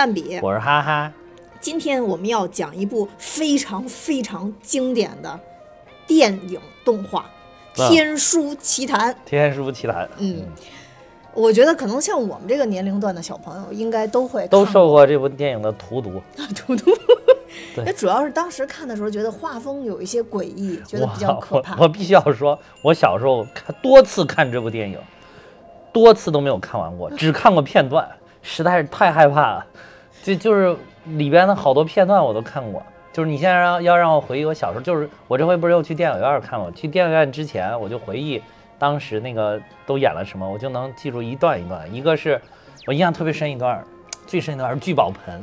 蛋比。我是哈哈，今天我们要讲一部非常非常经典的电影动画《啊天书奇谭》。《天书奇谭》嗯，我觉得可能像我们这个年龄段的小朋友，应该都会都受过这部电影的荼毒。图图。对那主要是当时看的时候，觉得画风有一些诡异，觉得比较可怕我。我必须要说，我小时候看多次看这部电影，多次都没有看完过，只看过片段，实在是太害怕了。就就是里边的好多片段我都看过。就是你现在让要让我回忆我小时候，就是我这回不是又去电影院看了？去电影院之前我就回忆当时那个都演了什么，我就能记住一段一段。一个是我印象特别深一段，最深一段是聚宝盆。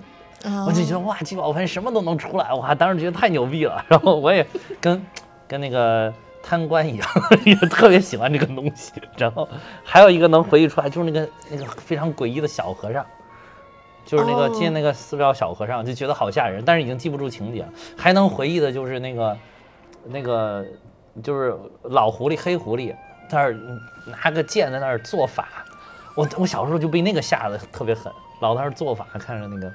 啊我就觉得哇，聚宝盆什么都能出来，哇，当时觉得太牛逼了。然后我也跟跟那个贪官一样，也特别喜欢这个东西。然后还有一个能回忆出来，就是那个那个非常诡异的小和尚，就是那个哦进那个寺庙小和尚，就觉得好吓人，但是已经记不住情节了。还能回忆的就是那个那个就是老狐狸黑狐狸，在那儿拿个剑在那儿做法。我我小时候就被那个吓得特别狠，老在那儿做法，看着那个。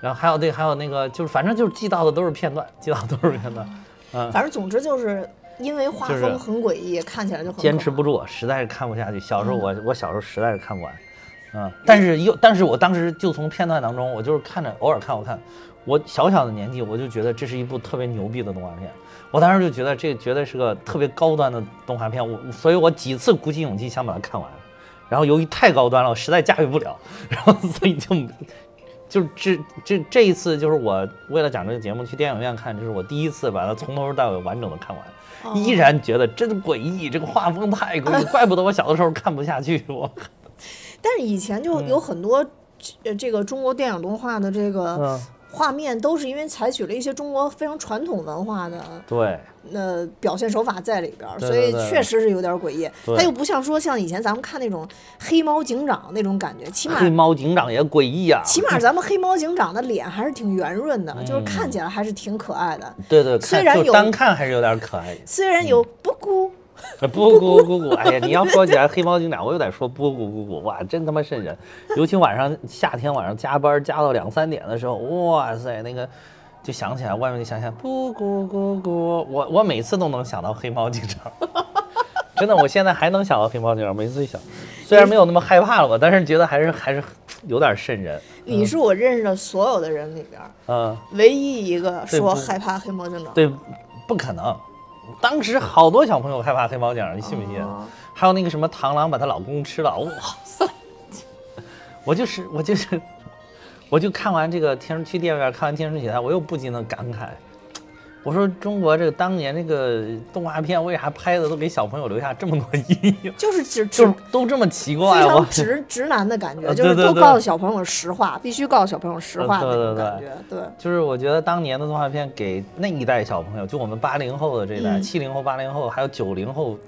然后还有对还有那个，就是反正就是记到的都是片段，记到的都是片段，嗯，反正总之就是因为画风很诡异，看起来就很坚持不住，实在是看不下去。小时候我我小时候实在是看不完，嗯，但是又但是我当时就从片段当中，我就是看着偶尔看我看，我小小的年纪我就觉得这是一部特别牛逼的动画片，我当时就觉得这绝对是个特别高端的动画片，我所以我几次鼓起勇气想把它看完，然后由于太高端了，我实在驾驭不了，然后所以就。就这这这一次，就是我为了讲这个节目去电影院看，这是我第一次把它从头到尾完整的看完。哦依然觉得真诡异，这个画风太诡异，怪不得我小的时候看不下去。我，但是以前就有很多呃这个中国电影动画的这个嗯，画面，都是因为采取了一些中国非常传统文化的对，呃表现手法在里边儿，所以确实是有点诡异。它又不像说像以前咱们看那种黑猫警长那种感觉，起码黑猫警长也诡异啊。起码咱们黑猫警长的脸还是挺圆润的，就是嗯看起来还是挺可爱的。对对，虽然有单看还是有点可爱。虽然有不咕，不咕咕咕，哎呀，你要说起来黑猫警长，我又得说不咕咕咕，哇，真他妈瘆人。尤其晚上夏天晚上加班加到两三点的时候，哇塞，那个就想起来外面就想想不咕咕咕，我我每次都能想到黑猫警长。真的，我现在还能想到黑猫警长，每次一想，虽然没有那么害怕了吧，但是觉得还是还是有点瘆人。你是我认识的所有的人里边儿嗯，唯一一个说害怕黑猫警长。对，不可能。当时好多小朋友害怕黑猫警长，你信不信？哦还有那个什么螳螂把她老公吃了，哇塞！我就是我就是，我就看完这个天去电影院看完《天书奇谭》，我又不禁的感慨，我说中国这个当年那个动画片为啥拍的都给小朋友留下这么多 阴影？就是就是都这么奇怪，非我常直 直男的感觉，啊就是都告诉小朋友实话，必须告诉小朋友实话的那种感觉。对，就是我觉得当年的动画片给那一代小朋友，就我们八零后的这一代，嗯七零后、八零后，还有九零后，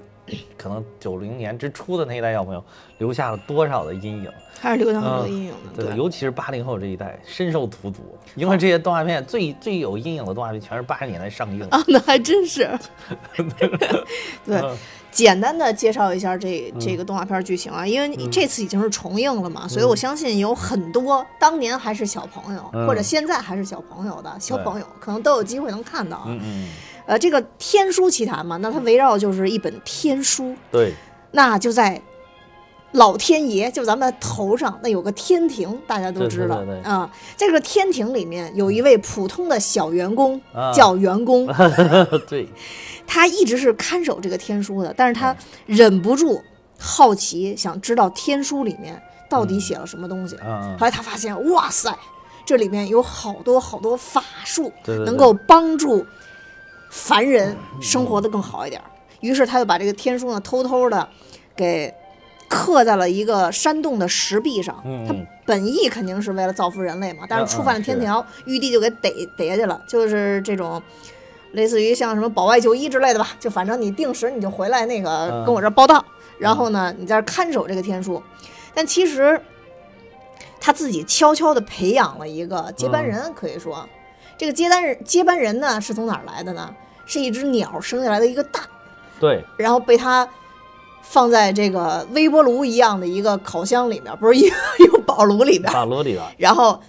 可能九零年之初的那一代小朋友，留下了多少的阴影？还是留下很多嗯阴影的。对，尤其是八零后这一代深受荼毒，因为这些动画片最最有阴影的动画片全是八十年代上映的。啊，那还真是。对，嗯简单的介绍一下这这个动画片剧情啊，因为嗯这次已经是重映了嘛，所以我相信有很多当年还是小朋友，嗯或者现在还是小朋友的小朋友，可能都有机会能看到啊。嗯嗯，呃，这个《天书奇谭》嘛，那它围绕就是一本天书，对，那就在老天爷，就咱们头上那有个天庭，大家都知道啊。这个天庭里面有一位普通的小员工，啊。叫员工，对，他一直是看守这个天书的，但是他忍不住好奇，想知道天书里面到底写了什么东西。嗯后来他发现，哇塞，这里面有好多好多法术，能够帮助凡人生活的更好一点儿。于是他就把这个天书呢，偷偷的给刻在了一个山洞的石壁上。他本意肯定是为了造福人类嘛，但嗯是触犯了天条，玉帝就给逮逮下去了，就是这种。类似于像什么保外就医之类的吧，就反正你定时你就回来那个嗯跟我这儿报到，然后呢你在这儿看守这个天书，但其实他自己悄悄的培养了一个接班人，可以说，这个接班人接班人呢是从哪儿来的呢？是一只鸟生下来的一个蛋，对，然后被它放在这个微波炉一样的一个烤箱里面，不是一个一个宝炉里边，大炉里边，然后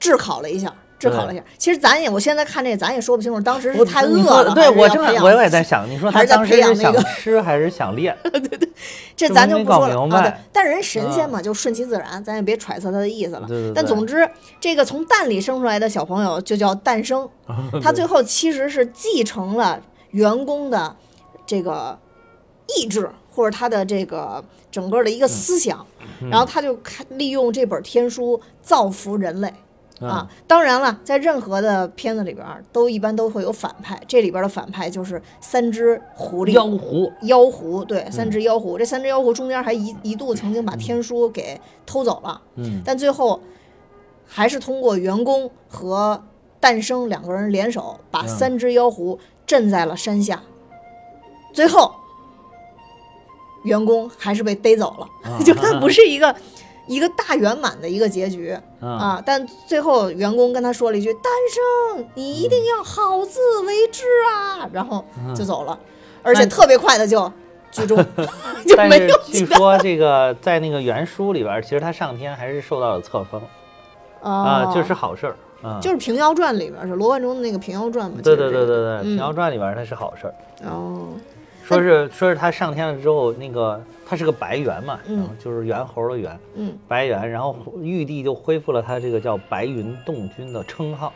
炙烤了一下，炙烤了一下。其实咱也，我现在看这，咱也说不清楚，当时是太饿了，对我正培养我也在想，你说他当时是想吃还是想练？对对 这咱就不说了啊。对，但人神仙嘛，就顺其自然，咱也别揣测他的意思了。但总之，这个从蛋里生出来的小朋友就叫诞生，他最后其实是继承了员工的这个意志。或者他的这个整个的一个思想，然后他就开利用这本天书造福人类啊。当然了，在任何的片子里边，都一般都会有反派。这里边的反派就是三只狐狸，妖狐，妖狐，对，三只妖狐。这三只妖狐中间还一一度曾经把天书给偷走了，嗯，但最后还是通过员工和诞生两个人联手，把三只妖狐镇在了山下。最后。员工还是被逮走了，就他不是一个一个大圆满的一个结局啊。但最后员工跟他说了一句：“单生，你一定要好自为之啊！”然后就走了，而且特别快的就剧终，就 没有。据说这个在那个原书里边，其实他上天还是受到了册封啊，就是好事儿啊。就是《平遥传》里边是罗贯中的那个《平遥传》嘛？对对对对对，《平遥传》里边那是好事儿哦。说是说是他上天了之后，那个他是个白猿嘛，然后就是猿猴的猿，嗯，白猿，然后玉帝就恢复了他这个叫白云洞君的称号，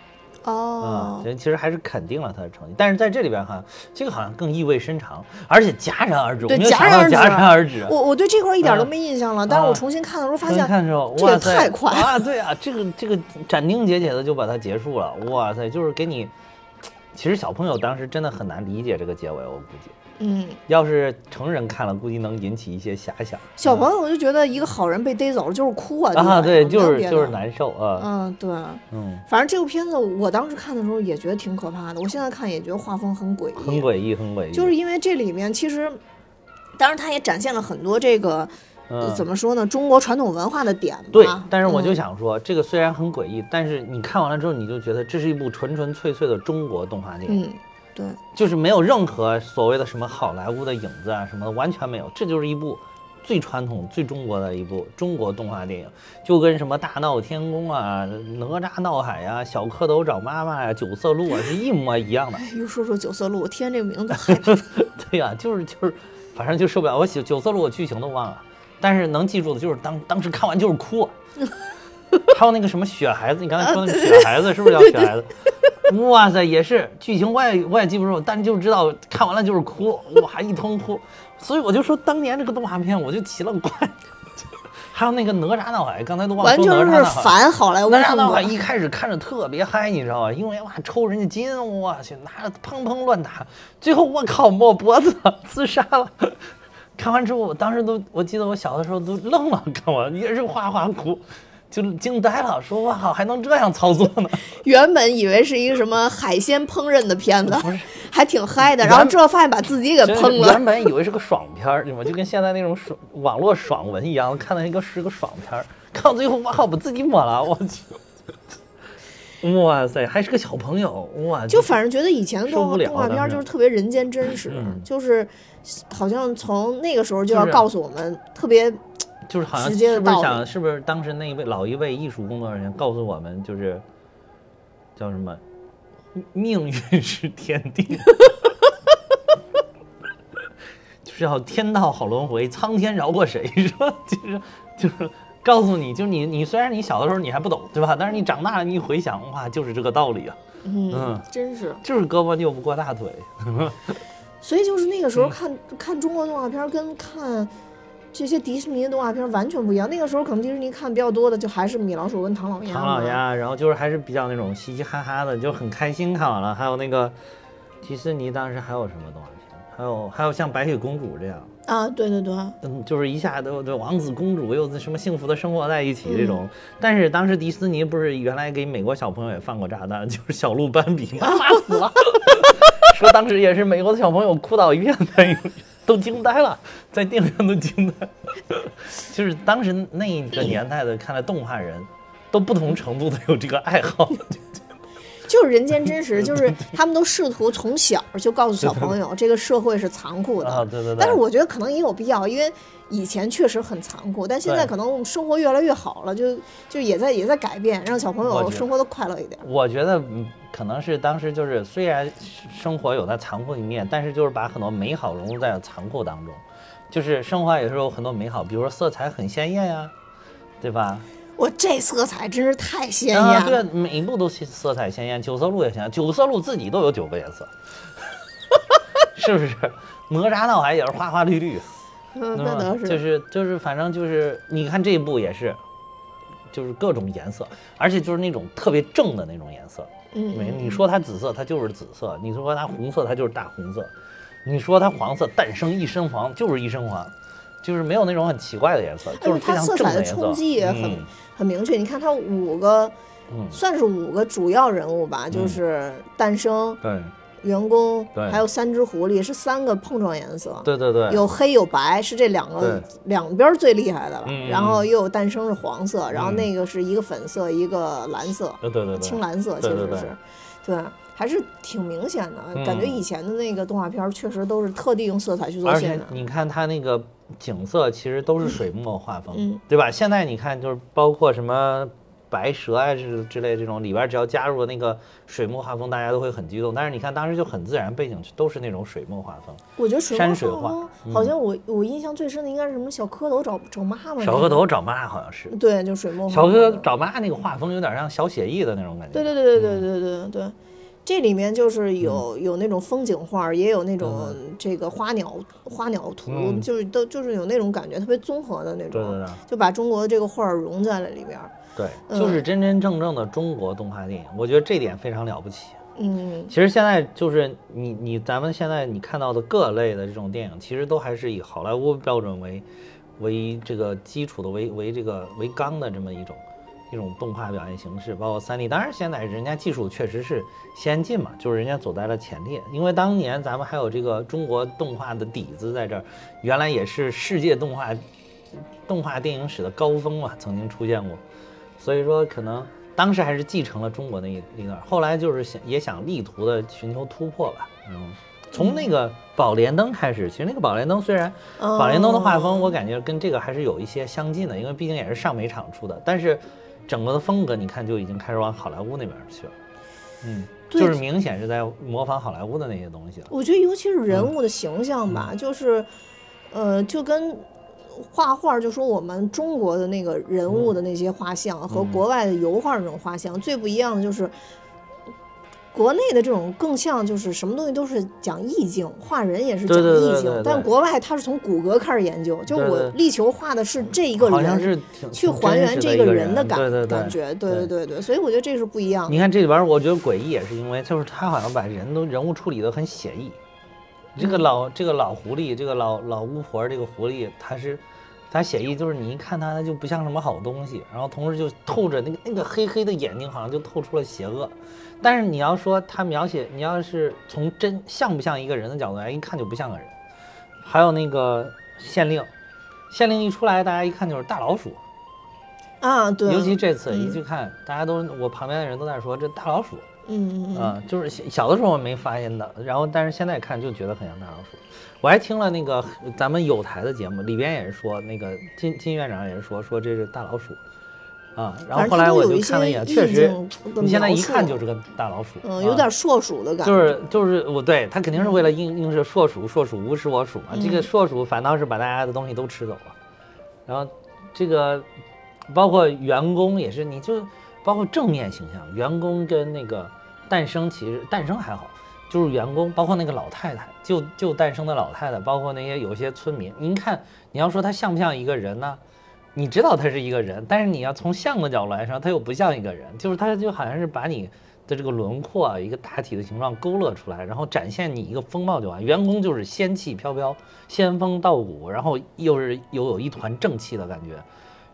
哦，其实还是肯定了他的成绩，但是在这里边哈，这个好像更意味深长，而且戛然而止，对，戛然而止戛然而止。我我对这块一点都没印象了，但是我重新看的时候发现，看的时候，这也太快啊！对啊，这个这个斩钉截铁的就把它结束了，哇塞，就是给你，其实小朋友当时真的很难理解这个结尾，我估计。嗯，要是成人看了，估计能引起一些遐想。小朋友我就觉得一个好人被逮走了就是哭啊，啊，对，就是就是难受啊。嗯，对，嗯，反正这部片子我当时看的时候也觉得挺可怕的，我现在看也觉得画风很诡异，很诡异，很诡异。就是因为这里面其实，当然它也展现了很多这个怎么说呢，中国传统文化的点。对，但是我就想说，这个虽然很诡异，但是你看完了之后，你就觉得这是一部纯纯粹粹的中国动画电影。嗯。对，就是没有任何所谓的什么好莱坞的影子啊什么的，完全没有。这就是一部最传统、最中国的一部中国动画电影，就跟什么大闹天宫啊、哪吒闹海呀、小蝌蚪找妈妈呀、九色鹿啊是一模一样的。又说说九色鹿，我听这个名字对呀，就是就是，反正就受不了。我九九色鹿我剧情都忘了，但是能记住的就是当当时看完就是哭。还有那个什么雪孩子，你刚才说那个雪孩子是不是叫雪孩子？哇塞，也是剧情我也我也记不住，但就知道看完了就是哭，哇一通哭。所以我就说当年这个动画片我就奇了怪。还有那个哪吒闹海，刚才都忘了说哪吒闹海。完全是反好莱坞。哪吒闹海一开始看着特别嗨，你知道吧？因为哇抽人家筋，我去拿着砰砰乱打，最后我靠抹脖子自杀了。看完之后，我当时都我记得我小的时候都愣了，看完也是哗哗哭。就惊呆了，说哇靠，还能这样操作呢？原本以为是一个什么海鲜烹饪的片子，不是，还挺嗨的。然后之后发现把自己给烹了。原本以为是个爽片儿，对吗？就跟现在那种爽网络爽文一样，看到一个是个爽片儿，看到最后哇靠，把自己抹了，我去！哇塞，还是个小朋友哇！就反正觉得以前的动画动画片就是特别人间真实，就是好像从那个时候就要告诉我们特别。就是好像是不是想是不是当时那一位老一位艺术工作人员告诉我们就是叫什么 命运是天定，就是要天道好轮回，苍天饶过谁是吧？就是就是告诉你，就是你你虽然你小的时候你还不懂对吧？但是你长大了你一回想哇，就是这个道理啊。嗯，真是就是胳膊拗不过大腿。所以就是那个时候看看中国动画片跟看。这些迪士尼的动画片完全不一样。那个时候可能迪士尼看比较多的就还是米老鼠跟唐老鸭。唐老鸭，然后就是还是比较那种嘻嘻哈哈的，就很开心看完了。还有那个迪士尼当时还有什么动画片？还有还有像白雪公主这样啊，对对对，嗯，就是一下都对王子公主又什么幸福的生活在一起这种。但是当时迪士尼不是原来给美国小朋友也放过炸弹，就是小鹿斑比妈妈死了，说当时也是美国的小朋友哭倒一片的。都惊呆了，在电影上都惊呆，就是当时那个年代的，看来动画人都不同程度的有这个爱好。就是人间真实，就是他们都试图从小就告诉小朋友，这个社会是残酷的。啊，对对对。但是我觉得可能也有必要，因为以前确实很残酷，但现在可能生活越来越好了，就就也在也在改变，让小朋友生活的快乐一点。我觉得嗯可能是当时就是虽然生活有它残酷的一面，但是就是把很多美好融入在了残酷当中，就是生活也是有很多美好，比如说色彩很鲜艳呀，对吧？我这色彩真是太鲜艳啊，了。对，每一部都色色彩鲜艳，九色鹿也鲜艳，九色鹿自己都有九个颜色，是不是？哪吒闹海也是花花绿绿，嗯，那倒是。就是就是，反正就是，你看这一部也是，就是各种颜色，而且就是那种特别正的那种颜色。嗯，没，你说它紫色，它就是紫色；你说它红色，它就是大红色；你说它黄色，诞生一身黄，就是一身黄，就是没有那种很奇怪的颜色，就是它色彩的。冲击也很、嗯很明确。你看它五个，嗯算是五个主要人物吧，就是诞生、对员工，对还有三只狐狸，是三个碰撞颜色。对对对，有黑有白，是这两个两边最厉害的了。嗯然后又有诞生是黄色，然后嗯那个是一个粉色，一个蓝色，对对青蓝色其实是，对，还是挺明显的。嗯感觉以前的那个动画片确实都是特地用色彩去做而且渲染。你看它那个景色，其实都是水墨画风，嗯对吧？现在你看，就是包括什么白蛇啊之之类这种里边，只要加入了那个水墨画风，大家都会很激动。但是你看当时就很自然，背景都是那种水墨画风。我觉得水墨山水画画好像我我印象最深的应该是什么小蝌蚪找找妈妈。小蝌蚪，找妈好像是，对，就水墨画。小蝌蚪找妈那个画风有点像小写意的那种感觉。对对对对对对对对，这里面就是嗯有有那种风景画，也有那种这个花鸟花鸟图，嗯就是都就是有那种感觉，特别综合的那种，就把中国的这个画融在了里边儿。对，嗯就是真真正正的中国动画电影，我觉得这点非常了不起。嗯，其实现在就是你你咱们现在你看到的各类的这种电影，其实都还是以好莱坞标准为为这个基础的为为这个为纲的这么一种一种动画表现形式，包括三 D。当然现在人家技术确实是先进嘛，就是人家走在了前列。因为当年咱们还有这个中国动画的底子在这儿，原来也是世界动画动画电影史的高峰嘛，曾经出现过。所以说可能当时还是继承了中国那一一段，后来就是想也想力图的寻求突破吧。嗯，从那个宝莲灯开始，其实那个宝莲灯虽然宝莲灯的画风我感觉跟这个还是有一些相近的，因为毕竟也是上美厂出的，但是整个的风格你看就已经开始往好莱坞那边去了。嗯，就是明显是在模仿好莱坞的那些东西了。我觉得尤其是人嗯物的形象吧，就是，呃，就跟画画，就说我们中国的那个人物的那些画像和嗯国外的油画那种画像、最不一样的就是。国内的这种更像就是什么东西都是讲意境，画人也是讲意境，对对但国外他是从骨骼开始研究，就我力求画的是这一个好像人，去还原这个人的感感觉，对对对对对，所以我觉得这是不一样的。你看这里边儿，我觉得诡异也是因为，就是他好像把人都人物处理得很写意。这个老这个老狐狸，这个老老巫婆，这个狐狸，它是它写意，就是你一看它，它就不像什么好东西，然后同时就透着那个那个黑黑的眼睛，好像就透出了邪恶。但是你要说它描写，你要是从真像不像一个人的角度来，一看就不像个人。还有那个县令，县令一出来，大家一看就是大老鼠。啊，对，尤其这次嗯一去看，大家都我旁边的人都在说这大老鼠。嗯嗯嗯啊，就是小小的时候我没发现的，然后但是现在看就觉得很像大老鼠。我还听了那个咱们有台的节目，里边也是说那个金金院长也是说说这是大老鼠，啊，然后后来我就看了一眼，确实你现在一看就是个大老鼠，嗯，啊有点硕鼠的感觉，就是就是我对他肯定是为了应应是硕鼠，硕鼠无食我鼠嘛。这个嗯硕鼠反倒是把大家的东西都吃走了，然后这个包括员工也是，你就包括正面形象，员工跟那个诞生其实诞生还好，就是员工，包括那个老太太，就就诞生的老太太，包括那些有些村民，您看你要说他像不像一个人呢？你知道他是一个人，但是你要从像的角度来说，他又不像一个人，就是他就好像是把你的这个轮廓啊，一个大体的形状勾勒出来，然后展现你一个风貌就完。员工就是仙气飘飘，仙风道骨，然后又是又有一团正气的感觉。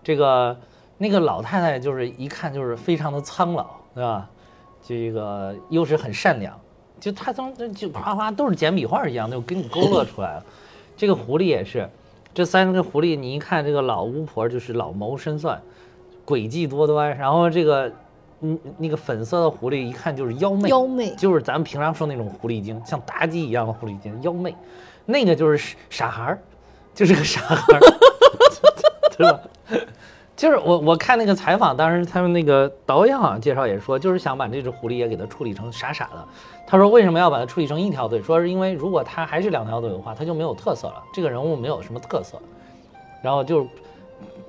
这个那个老太太就是一看就是非常的苍老，对吧？这个又是很善良，就他从就哗哗都是简笔画一样，就给你勾勒出来了。这个狐狸也是，这三个狐狸，你一看这个老巫婆就是老谋深算，诡计多端，然后这个嗯，那个粉色的狐狸一看就是妖媚，妖媚就是咱们平常说那种狐狸精，像妲己一样的狐狸精，妖媚。那个就是傻孩儿，就是个傻孩儿，对吧？就是我我看那个采访，当时他们那个导演好像介绍也说，就是想把这只狐狸也给它处理成傻傻的。他说为什么要把它处理成一条腿？说是因为如果它还是两条腿的话，它就没有特色了，这个人物没有什么特色。然后就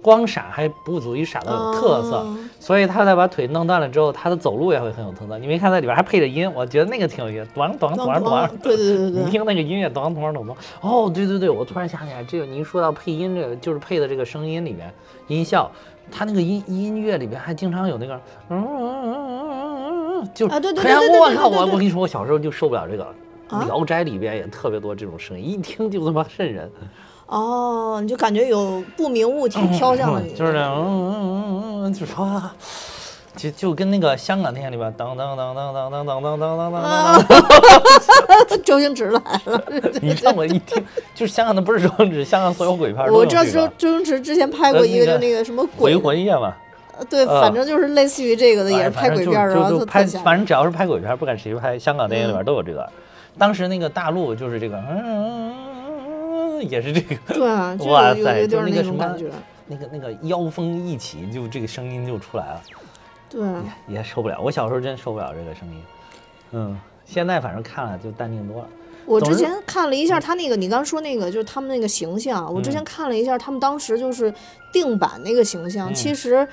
光闪还不足以闪到有特色，哦所以他再把腿弄断了之后，他的走路也会很有特色。你没看在里边还配着音，我觉得那个挺有意思，咚咚咚咚咚。对对对对你，听那个音乐，咚咚咚咚。哦，对对对，我突然想起来，这个您说到配音，这个就是配的这个声音里面音效，他那个音音乐里边还经常有那个嗯嗯嗯嗯嗯嗯，就啊对对对对对我靠，我我跟你说，我小时候就受不了这个。啊聊斋里边也特别多这种声音，一听就他妈瘆人。哦，你就感觉有不明物体飘向了你，就是这样，嗯嗯嗯嗯，就说啊，就就跟那个香港电影里边当当当当当当当当当当当，周星驰来了。你让我一听，就是香港的不是周星驰，香港所有鬼片都我知道周周星驰之前拍过一个，就那个什么鬼，魂夜嘛，对，呃反正就是类似于这个的，也是拍鬼片儿，然后就就拍，反正只要是拍鬼片，不管谁拍，香港电影里边都有这个。当时那个大陆就是这个，嗯嗯嗯，也是这个，对啊，就哇塞，就那个什么种感觉，，那个那个妖风一起，就这个声音就出来了。对啊，也也受不了。我小时候真受不了这个声音，嗯，现在反正看了就淡定多了。我之前看了一下他那个，你刚说那个就是他们那个形象，我之前嗯看了一下他们当时就是定版那个形象，嗯其实。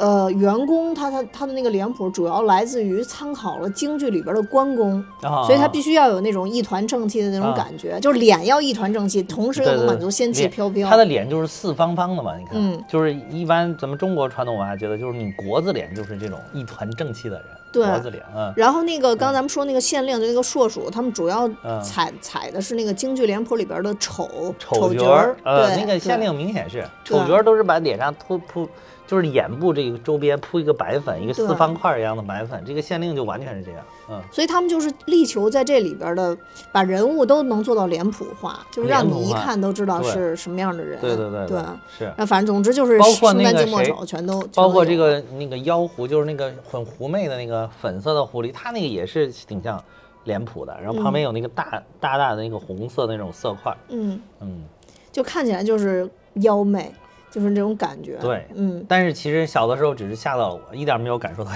呃，员工他他他的那个脸谱主要来自于参考了京剧里边的关公，啊。所以他必须要有那种一团正气的那种啊。感觉，就是脸要一团正气，同时又能满足仙气飘飘。他的脸就是四方方的嘛，你看，嗯。就是一般咱们中国传统文化觉得就是你国字脸就是这种一团正气的人，对。国字脸，嗯，然后那个刚咱们说那个县令，就那个硕鼠，他们主要嗯。采采的是那个京剧脸谱里边的丑丑角儿，呃，对那个县令明显是丑角都是把脸上涂铺，就是眼部这个周边铺一个白粉，一个四方块儿一样的白粉，这个县令就完全是这样，嗯，所以他们就是力求在这里边的把人物都能做到脸谱化，就是让你一看都知道是什么样的人。对对对对。是。那反正总之就是包括那个谁全都，包括这个那个妖狐，就是那个很狐媚的那个粉色的狐狸，它那个也是挺像脸谱的，然后旁边有那个大、大大的那个红色的那种色块，嗯，嗯，就看起来就是妖媚，就是这种感觉。对嗯，但是其实小的时候只是吓到了我，一点没有感受到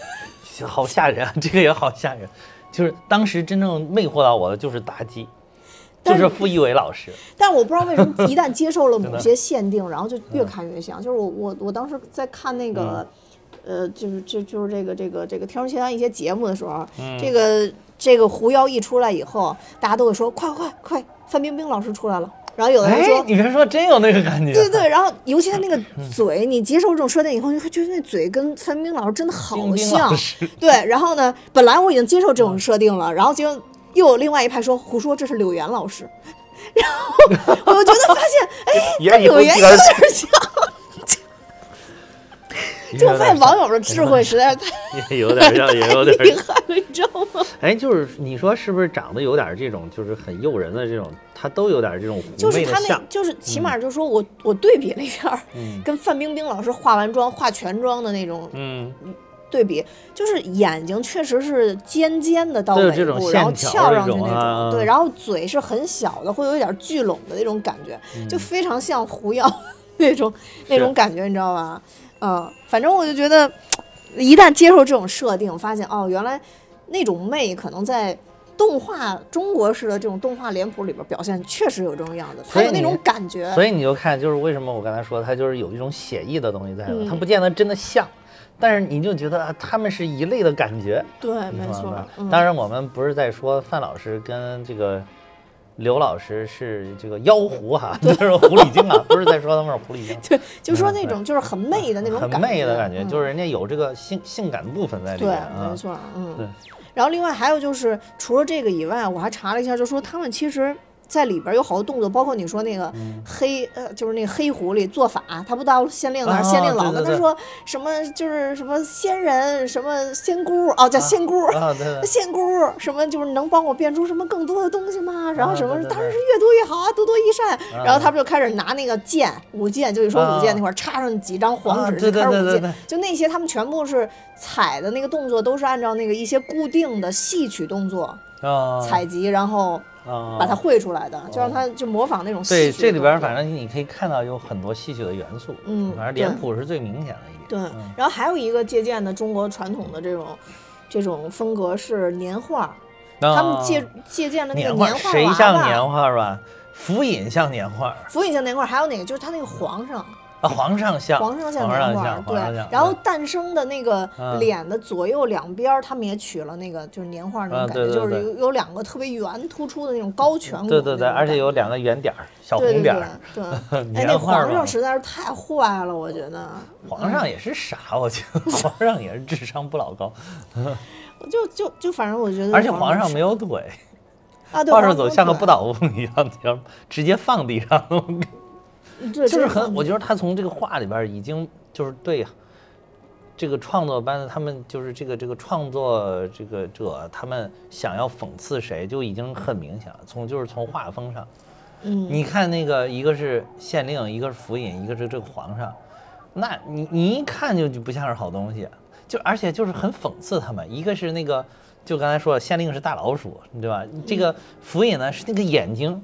好吓人啊，这个也好吓人。就是当时真正魅惑到我的就是妲己，就是是傅艺伟老师，但我不知道为什么 一旦接受了某些限定，然后就越看越像。就是我我我当时在看那个，嗯呃，就是就就是这个这个这个《天书奇谭》一些节目的时候，嗯这个这个狐妖一出来以后，大家都会说快快快，范冰冰老师出来了。然后有的人哎说，，你别说，真有那个感觉，对对，然后尤其他那个 嗯嘴，你接受这种设定以后，你会觉得那嘴跟范冰冰老师真的好像对，然后呢，本来我已经接受这种设定了，然后结果又有另外一派说胡说，这是柳岩老师。然后我就觉得发现，哎，跟柳岩有点像。就我发现网友的智慧实在是太也有点像，也有点像。厉害了，你知道吗？哎，就是你说是不是长得有点这种，就是很诱人的这种，他都有点这种狐就是他那就是起码就是说我我对比了一下，嗯跟范冰冰老师化完妆、化全妆的那种嗯，对比，就是眼睛确实是尖尖的到尾部，然后翘上去那种啊对，然后嘴是很小的，会有一点聚拢的那种感觉，就非常像狐妖 那种那种感觉，你知道吧？嗯，反正我就觉得，一旦接受这种设定，发现哦，原来那种媚可能在。动画中国式的这种动画脸谱里边表现确实有这种样子，它所以你有那种感觉。所以你就看，就是为什么我刚才说它就是有一种写意的东西在里头，嗯它不见得真的像，但是你就觉得啊他们是一类的感觉，对，没错当然，我们不是在说范老师跟这个刘老师是这个妖狐哈，就是狐狸精啊，不是在说他们是狐狸精。对，就说那种就是很媚的那种很感觉，媚的感觉，嗯就是人家有这个性性感的部分在里面，啊没。错，嗯。对然后另外还有就是，除了这个以外，我还查了一下，就说他们其实在里边有好多动作，包括你说那个黑呃，就是那个黑狐狸做法，他不到县令那儿，啊县令老跟他说什么就是什么仙人什么仙姑哦，叫仙姑。啊，对对，仙姑什么就是能帮我变出什么更多的东西吗？然后什么当然是越多越好啊，多多益善。啊然后他不就开始拿那个剑舞剑，就是说舞剑啊那块儿插上几张黄纸啊就开始舞剑就那些他们全部是踩的那个动作都是按照那个一些固定的戏曲动作啊，采集，然后啊，把它绘出来的，就让他就模仿那种戏对，曲的这里边反正你可以看到有很多戏曲的元素，嗯反正脸谱是最明显的一点。对嗯，然后还有一个借鉴的中国传统的这种这种风格是年画，他们借借鉴的那个啊年画谁像年画吧？福尹像年画福尹像年画，还有哪个就是他那个皇上，啊，皇上像，皇上像皇上像皇上像。然后诞生的那个嗯脸的左右两边儿，他们也取了那个就是年画那啊种感觉，就是对对对有有两个特别圆突出的那种高颧骨，对对对，而且有两个圆点儿，小对对红点儿。对对，哎，那年画皇上实在是太坏了，我觉得，皇上也是傻，我觉得 皇上也是智商不老高，就就就反正我觉得，而且皇上没有腿，皇上走像个不倒翁一样，直接放地上。对，就是很，我觉得他从这个画里边儿已经就是对这个创作班的他们就是这个这个创作这个者他们想要讽刺谁就已经很明显了，从就是从画风上，嗯，你看那个一个是县令，一个是府尹，一个是这个皇上，那你你一看就就不像是好东西，就而且就是很讽刺他们，一个是那个就刚才说了，县令是大老鼠，对吧？这个府尹呢是那个眼睛。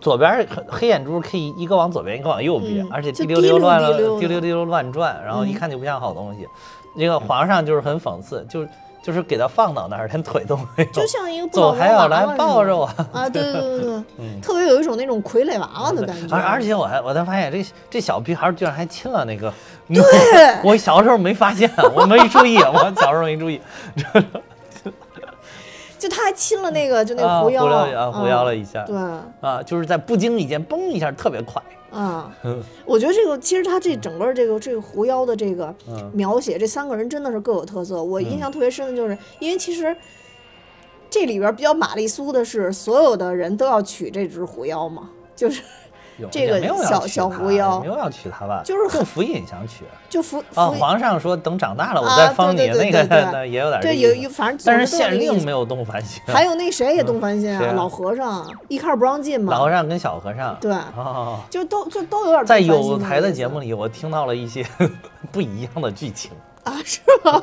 左边儿黑黑眼珠可以一个往左边，一个往右边，嗯而且滴溜溜乱滴溜滴溜滴溜乱转，然后一嗯。看就不像好东西。那个皇上就是很讽刺，就就是给他放到那儿，连腿都没有，就像一个不走还要来抱着我。啊，对对对对对，嗯。特别有一种那种傀儡娃娃的感觉，而而且我还我才发现这这小屁孩居然还亲了那个，对。我小时候没发现，我没注意，我小时候没注意，就他还亲了那个就那啊个狐妖。狐妖啊狐妖了一下。对，啊，就是在不经意间嘣一下特别快，啊，我觉得这个其实他这整个这个这个狐妖的这个嗯。描写，这三个人真的是各有特色。我印象特别深的就是，因为其实这里边比较玛丽苏的是，所有的人都要娶这只狐妖嘛，就是有这个没有要小小狐妖没有要娶她吧？就是很府尹想娶就服啊，服皇上说等长大了我啊再封你，那个也有点这对有有反正但是县令没有动凡心，还有那谁也动凡心啊，老和尚一开始不让进嘛，老和尚跟小和尚对，哦。就都就都有点在有台的节目里，我听到了一些 不一样的剧情。啊，是吗？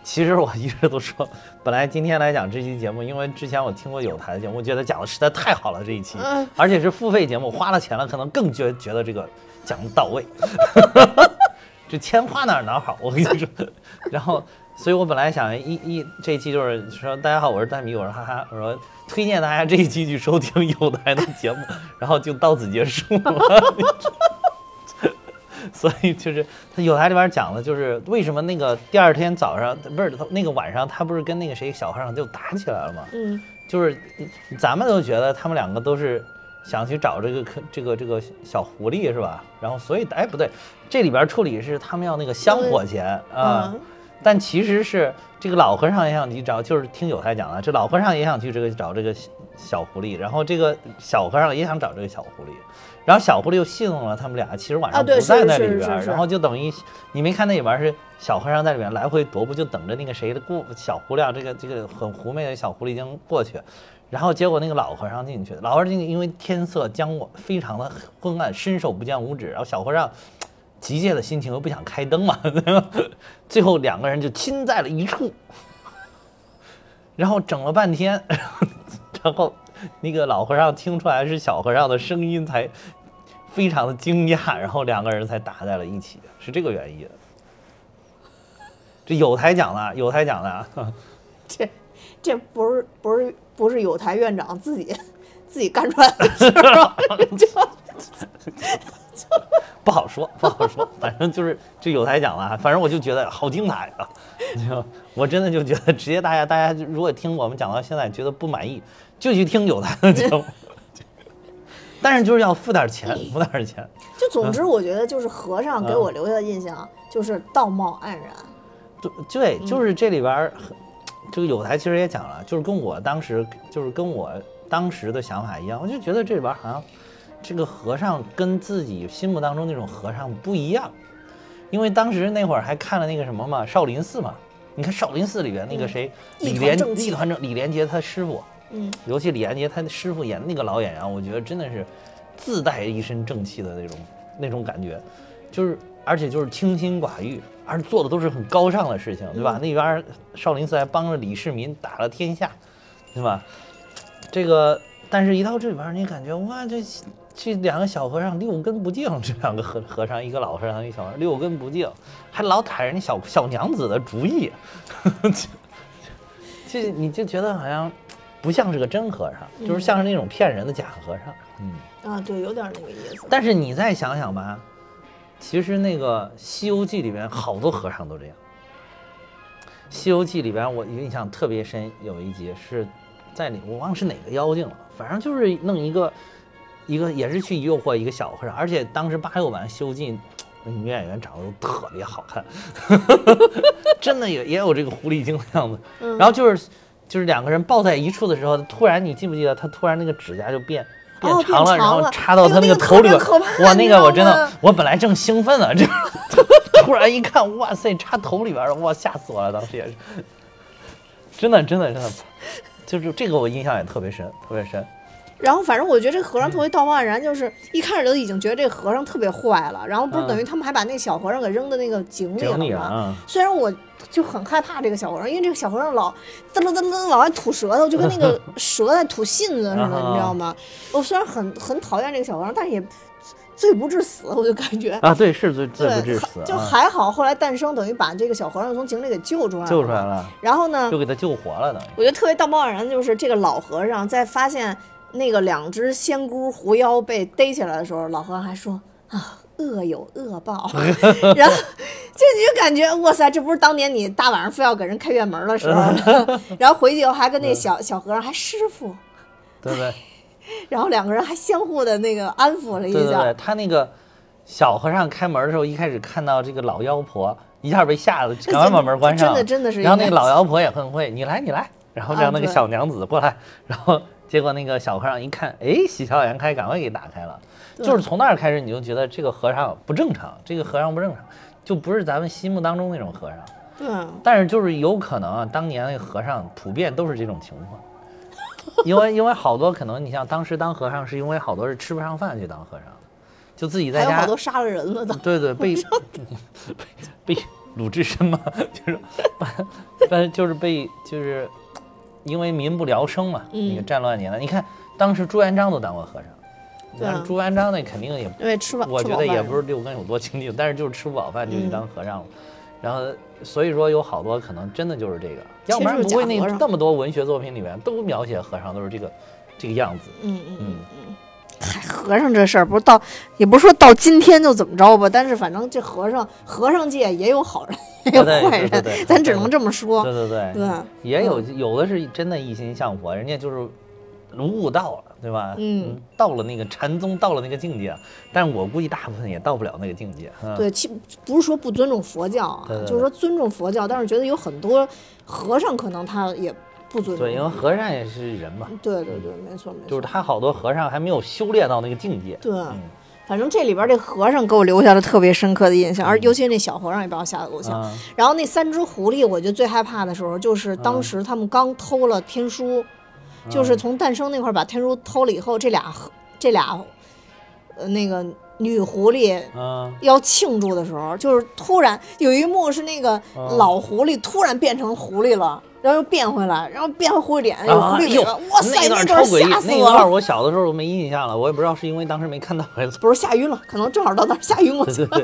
其实我一直都说，本来今天来讲这期节目，因为之前我听过有台的节目，我觉得讲的实在太好了这一期，嗯而且是付费节目，花了钱了，可能更觉觉得这个讲的到位。这钱花哪儿哪儿好，我跟你说。然后，所以我本来想一一这一期就是说，大家好，我是大米，我是哈哈，我说推荐大家这一期去收听有台的节目，然后就到此结束了。所以就是他有台里边讲的，就是为什么那个第二天早上不是他那个晚上，他不是跟那个谁小和尚就打起来了吗？嗯就是咱们都觉得他们两个都是想去找这个可这个这个小狐狸是吧？然后所以哎不对，这里边处理是他们要那个香火钱啊。嗯但其实是这个老和尚也想去找，就是听有台讲的，这老和尚也想去这个找这个小狐狸，然后这个小和尚也想找这个小狐狸，然后小狐狸又戏弄了他们俩，其实晚上不在那里边然后就等于你没看那里边是小和尚在里面来回踱步，就等着那个谁的过小狐狸啊，这个这个很狐媚的小狐狸精过去。然后结果那个老和尚进去，老和尚进去，因为天色将晚，非常的昏暗，伸手不见五指。然后小和尚急切的心情又不想开灯嘛，最后两个人就亲在了一处，然后整了半天，然后那个老和尚听出来是小和尚的声音，才非常的惊讶，然后两个人才打在了一起，是这个原因。这有台讲的，有台讲的啊，这这不是不是不是有台院长自己自己干出来的事儿 不好说，不好说，反正就是这有台讲的啊，反正我就觉得好精彩啊！就我真的就觉得，直接大家大家如果听我们讲到现在觉得不满意，就去听有台的节目。但是就是要付点钱，付点钱。就总之，我觉得就是和尚给我留下的印象就是道貌岸然。对对，就是这里边儿，这个有台其实也讲了，就是跟我当时就是跟我当时的想法一样，我就觉得这里边好像这个和尚跟自己心目当中那种和尚不一样，因为当时那会儿还看了那个什么嘛，少林寺嘛。你看少林寺里边那个谁，李连李团正李连杰他师傅，嗯，尤其李连杰他的师傅演的那个老演员，我觉得真的是自带一身正气的那种那种感觉，就是而且就是清心寡欲，而做的都是很高尚的事情，对吧？那边少林寺还帮着李世民打了天下，对吧？这个，但是一到这里边，你感觉哇，这这两个小和尚六根不净，这两个和和尚，一个老和尚，一个小和尚，六根不净，还老打人家小小娘子的主意，这你就觉得好像不像是个真和尚，就是像是那种骗人的假和尚。嗯啊，对，有点那个意思。但是你再想想吧，其实那个《西游记》里边好多和尚都这样。《西游记》里边我印象特别深，有一集是在里我忘了是哪个妖精了，反正就是弄一个一个也是去诱惑一个小和尚，而且当时八六版《西游记》女演员长得都特别好看，真的也也有这个狐狸精的样子。然后就是就是两个人抱在一处的时候，突然你记不记得他突然那个指甲就变。变长了，然后插到他那个头里边，哇，那个我真的，我本来正兴奋呢，这 突然一看，哇塞，插头里边了，哇，吓死我了，当时也是，真的，真的，真的，就是这个我印象也特别深，特别深。然后反正我觉得这和尚特别道貌岸然，就是一开始就已经觉得这和尚特别坏了。然后不是等于他们还把那小和尚给扔到那个井里了吗？虽然我就很害怕这个小和尚，因为这个小和尚老噔噔噔噔往外吐舌头，就跟那个 蛇在吐信子似的，你知道吗？我虽然很很讨厌这个小和尚，但是也罪不至死，我就感觉啊，对，是罪罪不至死，就还好。后来诞生等于把这个小和尚从井里给救出来了，救出来了。然后呢，就给他救活了，等于。我觉得特别道貌岸然的，就是这个老和尚在发现。那个两只仙姑狐妖被逮起来的时候，老和尚还说啊，恶有恶报。然后就你就感觉哇塞，这不是当年你大晚上非要给人开院门的时候，然后回去以后还跟那小小和尚还师傅，对对？然后两个人还相互的那个安抚了一下。对对对，他那个小和尚开门的时候，一开始看到这个老妖婆，一下被吓得赶快把门关上。真的真的是。然后那个老妖婆也很会，你来你来，然后让那个小娘子过来，然后。结果那个小和尚一看，哎，喜笑颜开，赶快给打开了。就是从那儿开始，你就觉得这个和尚不正常，这个和尚不正常，就不是咱们心目当中那种和尚。对。但是就是有可能啊，当年那个和尚普遍都是这种情况，因为因为好多可能，你像当时当和尚是因为好多是吃不上饭去当和尚，就自己在家。好多杀了人了的。对对，被被鲁智深嘛，就是，但就是被就是。因为民不聊生嘛，那个战乱年代，你看当时朱元璋都当过和尚，但是朱元璋那肯定也因为吃饱，我觉得也不是六根有多清净，但是就是吃不饱饭就去当和尚了。然后所以说有好多可能真的就是这个，要不然不会那那么多文学作品里面都描写和尚都是这个这个样子。嗯嗯嗯嗯。嗨，和尚这事儿不是到，也不是说到今天就怎么着吧，但是反正这和尚和尚界也有好人。也有坏人，咱只能这么说。对对对，对，也有有的是真的一心向佛，人家就是悟道了，对吧？嗯，到了那个禅宗，到了那个境界，但是我估计大部分也到不了那个境界。对，其不是说不尊重佛教啊，就是说尊重佛教，但是觉得有很多和尚可能他也不尊重。对，因为和尚也是人嘛。对对对，没错没错。就是他好多和尚还没有修炼到那个境界。对。反正这里边这和尚给我留下了特别深刻的印象，而尤其那小和尚也把我吓得够呛。然后那三只狐狸，我觉得最害怕的时候就是当时他们刚偷了天书，就是从诞生那块把天书偷了以后，这俩这俩呃那个女狐狸要庆祝的时候，就是突然有一幕是那个老狐狸突然变成狐狸了。然后又变回来，然后变回脸，有狐狸脸，哇塞，那段吓死我了！我小的时候没印象了，我也不知道是因为当时没看到还是不是吓晕了，可能正好到那儿吓晕过去了。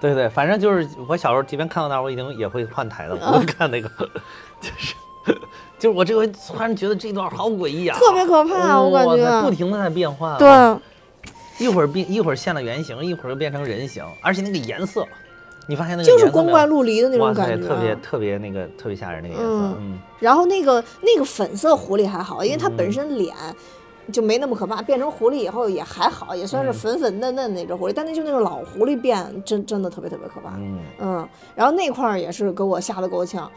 对对，反正就是我小时候即便看到那儿，我已经也会换台的，不会 看那个，就是就是我这回突然觉得这段好诡异啊，特别可怕，我感觉不停的在变化，对，一会儿变一会儿现了原形，一会儿又变成人形，而且那个颜色。你发现那个就是光怪陆离的那种感觉，特别特别那个特别吓人那个颜色。嗯，然后那个那个粉色狐狸还好，因为它本身脸就没那么可怕，变成狐狸以后也还好，也算是粉粉嫩嫩那只狐狸。但那就那个老狐狸变真真的特别特别可怕。嗯嗯，然后那块儿也是给我吓得够呛。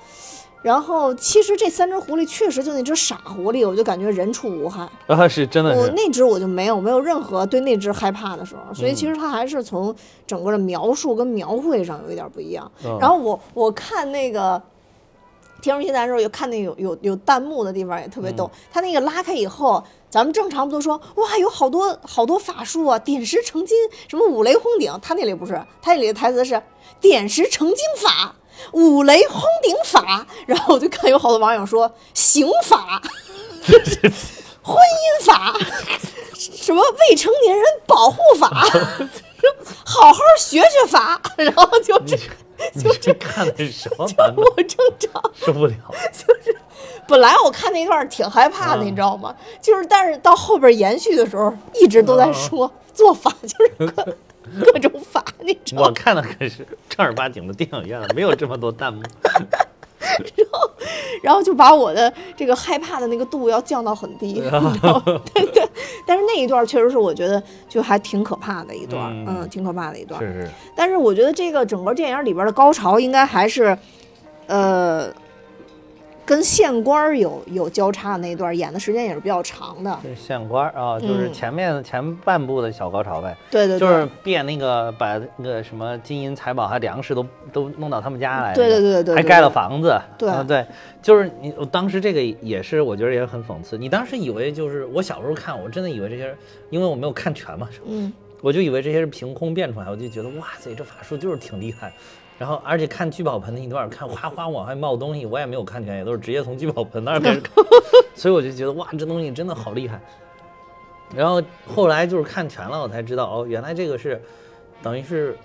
然后其实这三只狐狸确实就那只傻狐狸，我就感觉人畜无害。啊，是真的是，我那只我就没有没有任何对那只害怕的时候，所以嗯其实它还是从整个的描述跟描绘上有一点不一样。嗯然后我我看那个。天书奇谭的时候，有看那有有有弹幕的地方也特别嗯逗。它那个拉开以后，咱们正常不都说哇有好多好多法术啊，点石成金，什么五雷轰顶。他那里不是，他那里的台词是点石成金法，五雷轰顶法。然后我就看有好多网友说刑法、婚姻法、什么未成年人保护法、好好学学法，然后就这就这看的是什么版本？我正常。受不了。就是本来我看那段挺害怕的，嗯你知道吗？就是但是到后边延续的时候，一直都在说做法就是各 各种法，你知道吗？我看的可是正儿八经的电影院，没有这么多弹幕。然后然后就把我的这个害怕的那个度要降到很低，你知道吗？对对。但是那一段确实是我觉得就还挺可怕的一段，嗯嗯，挺可怕的一段。是是，但是我觉得这个整个电影里边的高潮应该还是，呃，跟县官儿有有交叉的那一段，演的时间也是比较长的。对县官儿啊，就是嗯前面前半部的小高潮呗，对对对，就是变那个把那个什么金银财宝还粮食都都弄到他们家来，对对对对对，还盖了房子，对啊对，就是你，我当时这个也是，我觉得也很讽刺。你当时以为就是我小时候看，我真的以为这些人，因为我没有看全嘛，嗯，我就以为这些是凭空变出来，我就觉得哇塞，这法术就是挺厉害。然后而且看聚宝盆那一段，看哗哗往外冒东西，我也没有看全，也都是直接从聚宝盆那儿开始看，所以我就觉得哇，这东西真的好厉害。然后后来就是看全了，我才知道哦，原来这个是等于是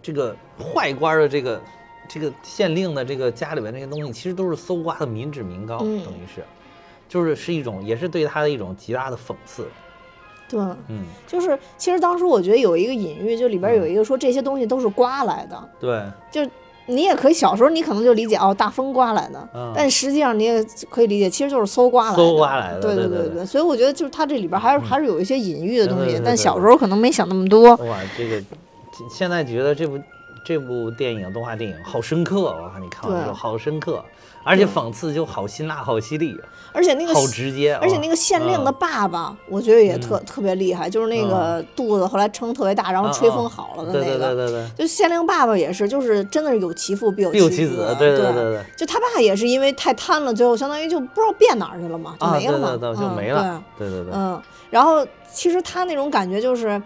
这个坏官儿的这个这个县令的这个家里边这些东西，其实都是搜刮的民脂民膏，嗯等于是，就是是一种也是对他的一种极大的讽刺。对，嗯，就是其实当时我觉得有一个隐喻，就里边有一个说这些东西都是刮来的，对，就你也可以小时候你可能就理解哦，大风刮来的，嗯。但实际上你也可以理解，其实就是搜刮来的。搜刮来的对对对对所以我觉得就是它这里边还是还是有一些隐喻的东西但小时候可能没想那么多。哇，这个现在觉得这部这部电影动画电影好深刻，我看你看完之后好深刻，而且讽刺就好辛辣好犀利，而且那个好直接，而且那个县令的嗯爸爸，我觉得也特、特别厉害，就是那个肚子后来撑特别大，然后吹风好了的那个。对对对对，就县令爸爸也是，就是真的是有其父必有其其子，对对对对。对。就他爸也是因为太贪了，最后相当于就不知道变哪儿去了嘛，就啊，没了嘛，对对对，就嗯没了，对对对，嗯，然后其实他那种感觉就是，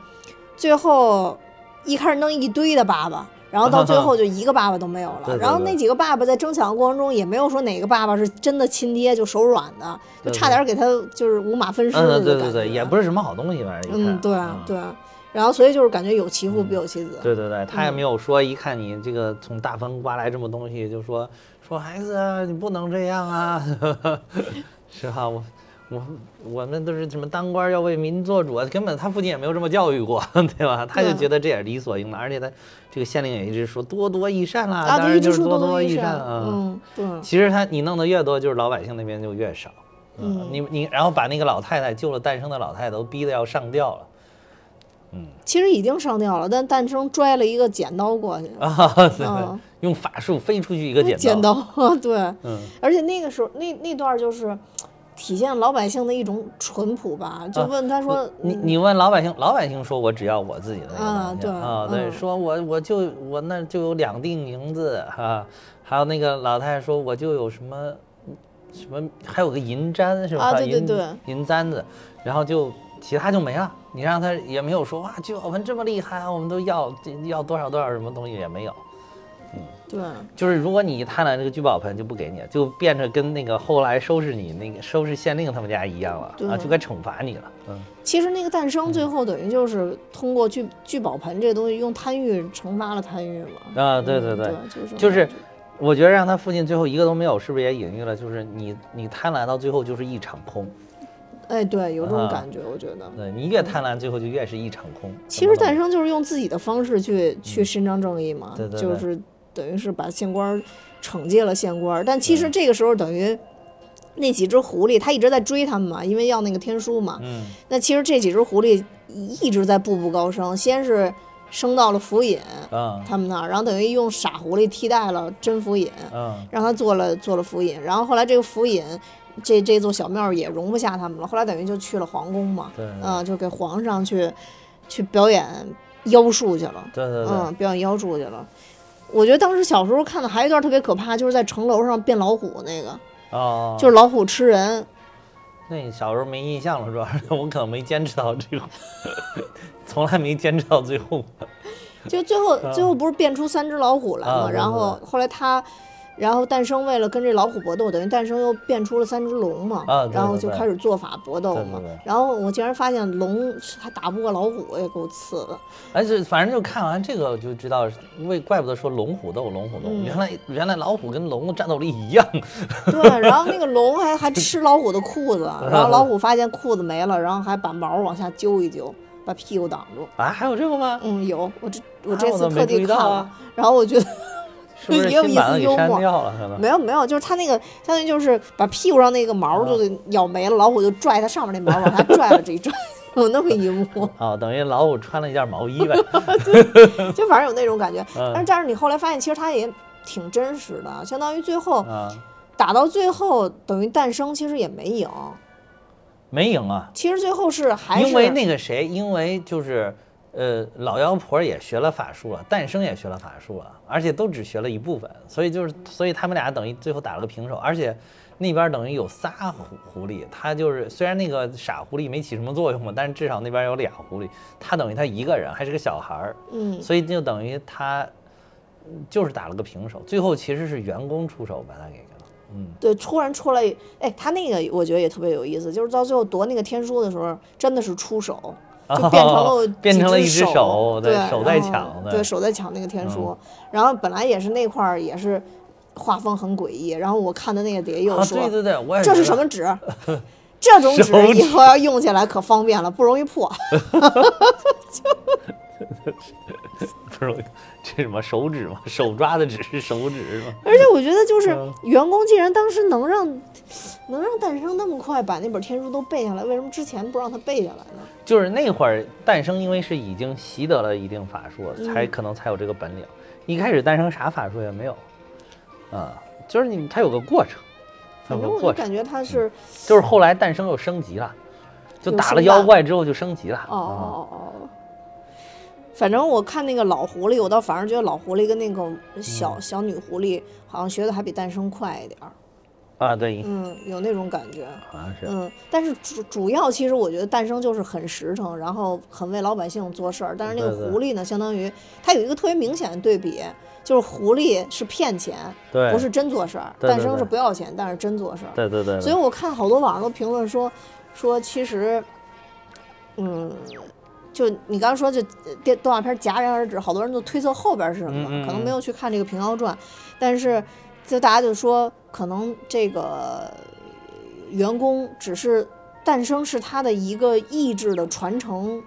最后一开始弄一堆的爸爸，然后到最后 就一个爸爸都没有了。对对然后那几个爸爸在争抢的过程中，也没有说哪个爸爸是真的亲爹就手软的，就对差点给他就是五马分尸对对对，也不是什么好东西，反正一看，嗯，对嗯对啊。然后所以就是感觉有其父必有其子。对对对，他也嗯没有说，一看你这个从大风刮来这么东西，就说说孩子啊，你不能这样啊，是哈？我我我们都是什么当官要为民做主啊，根本他父亲也没有这么教育过，对吧？他就觉得这也是理所应当，而且他这个县令也一直说多多益善啦，啊，当然就是多多益善，啊。嗯，对，其实他你弄得越多，就是老百姓那边就越少。嗯你你然后把那个老太太救了诞生的老太太都逼得要上吊了嗯其实已经上吊了，但诞生拽了一个剪刀过去，啊！对对嗯，用法术飞出去一个剪刀。剪刀，对，嗯，而且那个时候那那段就是体现老百姓的一种淳朴吧，就问他说，啊你嗯你问老百姓，老百姓说我只要我自己的那个啊对东西啊，对，嗯说我我就我那就有两锭银子哈，还有那个老太太说我就有什么什么，还有个银簪是吧？啊对对银对银簪子，然后就其他就没了。你让他也没有说哇，聚宝盆这么厉害啊，我们都要要多少多少什么东西也没有。对，就是如果你贪婪这个聚宝盆就不给你，就变成跟那个后来收拾你那个收拾县令他们家一样了啊，就该惩罚你了。嗯，其实那个诞生最后等于就是通过聚聚宝盆这个东西，用贪欲惩罚了贪欲嘛。啊，对对嗯对，就是就是我觉得让他父亲最后一个都没有，是不是也隐喻了？就是你你贪婪到最后就是一场空，哎，对，有这种啊感觉，我觉得。对你越贪婪，最后就越是一场空。其实诞生生就是用自己的方式去去伸张正义嘛，嗯对对对就是等于是把县官儿惩戒了县官儿，但其实这个时候等于那几只狐狸，它一直在追他们嘛，因为要那个天书嘛。嗯那其实这几只狐狸一直在步步高升，先是升到了府尹嗯他们那儿，然后等于用傻狐狸替代了真府尹，嗯让他做了做了府尹。然后后来这个府尹，这这座小庙也容不下他们了，后来等于就去了皇宫嘛，对对嗯、就给皇上去去表演妖术去了。对对对，嗯，表演妖术去了。我觉得当时小时候看的还有一段特别可怕，就是在城楼上变老虎那个，哦，就是老虎吃人。那你小时候没印象了，主要是我可能没坚持到这个，从来没坚持到最后。就最后最后不是变出三只老虎来吗？啊然后后来他，然后诞生为了跟这老虎搏斗，等于诞生又变出了三只龙嘛，啊对然后就开始做法搏斗嘛。然后我竟然发现龙还打不过老虎，也够次的。而且反正就看完这个我就知道，为怪不得说龙虎斗，龙虎斗，嗯原来原来老虎跟龙的战斗力一样。对，然后那个龙还还吃老虎的裤子，然后老虎发现裤子没了，然后还把毛往下揪一揪，把屁股挡住。啊，还有这个吗？嗯，有我这我啊这次特地看了，啊然后我觉得是不是 也有意新版的给思幽默删掉了？可能没有没有，就是它那个相当于就是把屁股上那个毛就给咬没了，老虎就拽它上面那毛往下拽了这一拽，有那么一幕，哦，等于老虎穿了一件毛衣呗。就反正有那种感觉。嗯但是但是你后来发现，其实它也挺真实的，相当于最后啊，打到最后，等于诞生其实也没赢，没赢啊，其实最后是还是因为那个谁，因为就是呃老妖婆也学了法术了，诞生也学了法术了，而且都只学了一部分，所以就是所以他们俩等于最后打了个平手，而且那边等于有仨狐狐狸，他就是虽然那个傻狐狸没起什么作用嘛，但是至少那边有俩狐狸，他等于他一个人还是个小孩儿，嗯所以就等于他嗯就是打了个平手，最后其实是员工出手把他给了，嗯。对，突然出来，哎，他那个我觉得也特别有意思，就是到最后夺那个天书的时候，真的是出手，就变成了 变成了一只手对对，手在抢对手在抢那个天书。然后本来也是那块儿也是画风很诡异，然后我看的那个底下又啊，说、对对对，我也这是什么纸？这种纸以后要用起来可方便了，不容易破。不容易这什么手指嘛？手抓的纸是手指是吗？而且我觉得就是嗯员工既然当时能让能让诞生那么快把那本天书都背下来，为什么之前不让他背下来呢？就是那会儿诞生，因为是已经习得了一定法术，才嗯可能才有这个本领。一开始诞生啥法术也没有，啊，就是你它有个过程，它反正我就感觉他是就是后来诞生又升级了，就打了妖怪之后就升级了。哦啊，哦哦哦。反正我看那个老狐狸，我倒反而觉得老狐狸跟那个小、嗯小女狐狸好像学的还比诞生快一点儿，啊，对，嗯，有那种感觉，好像是。嗯。但是主主要其实我觉得诞生就是很实诚，然后很为老百姓做事儿。但是那个狐狸呢，相当于它有一个特别明显的对比，就是狐狸是骗钱，对，不是真做事儿；诞生是不要钱，但是真做事儿。对对对，所以我看好多网上都评论说，说其实，嗯，就你刚刚说这呃电动画片戛然而止，好多人都推测后边是什么，嗯嗯可能没有去看这个《平遥传》，但是就大家就说，可能这个员工只是诞生是他的一个意志的传承。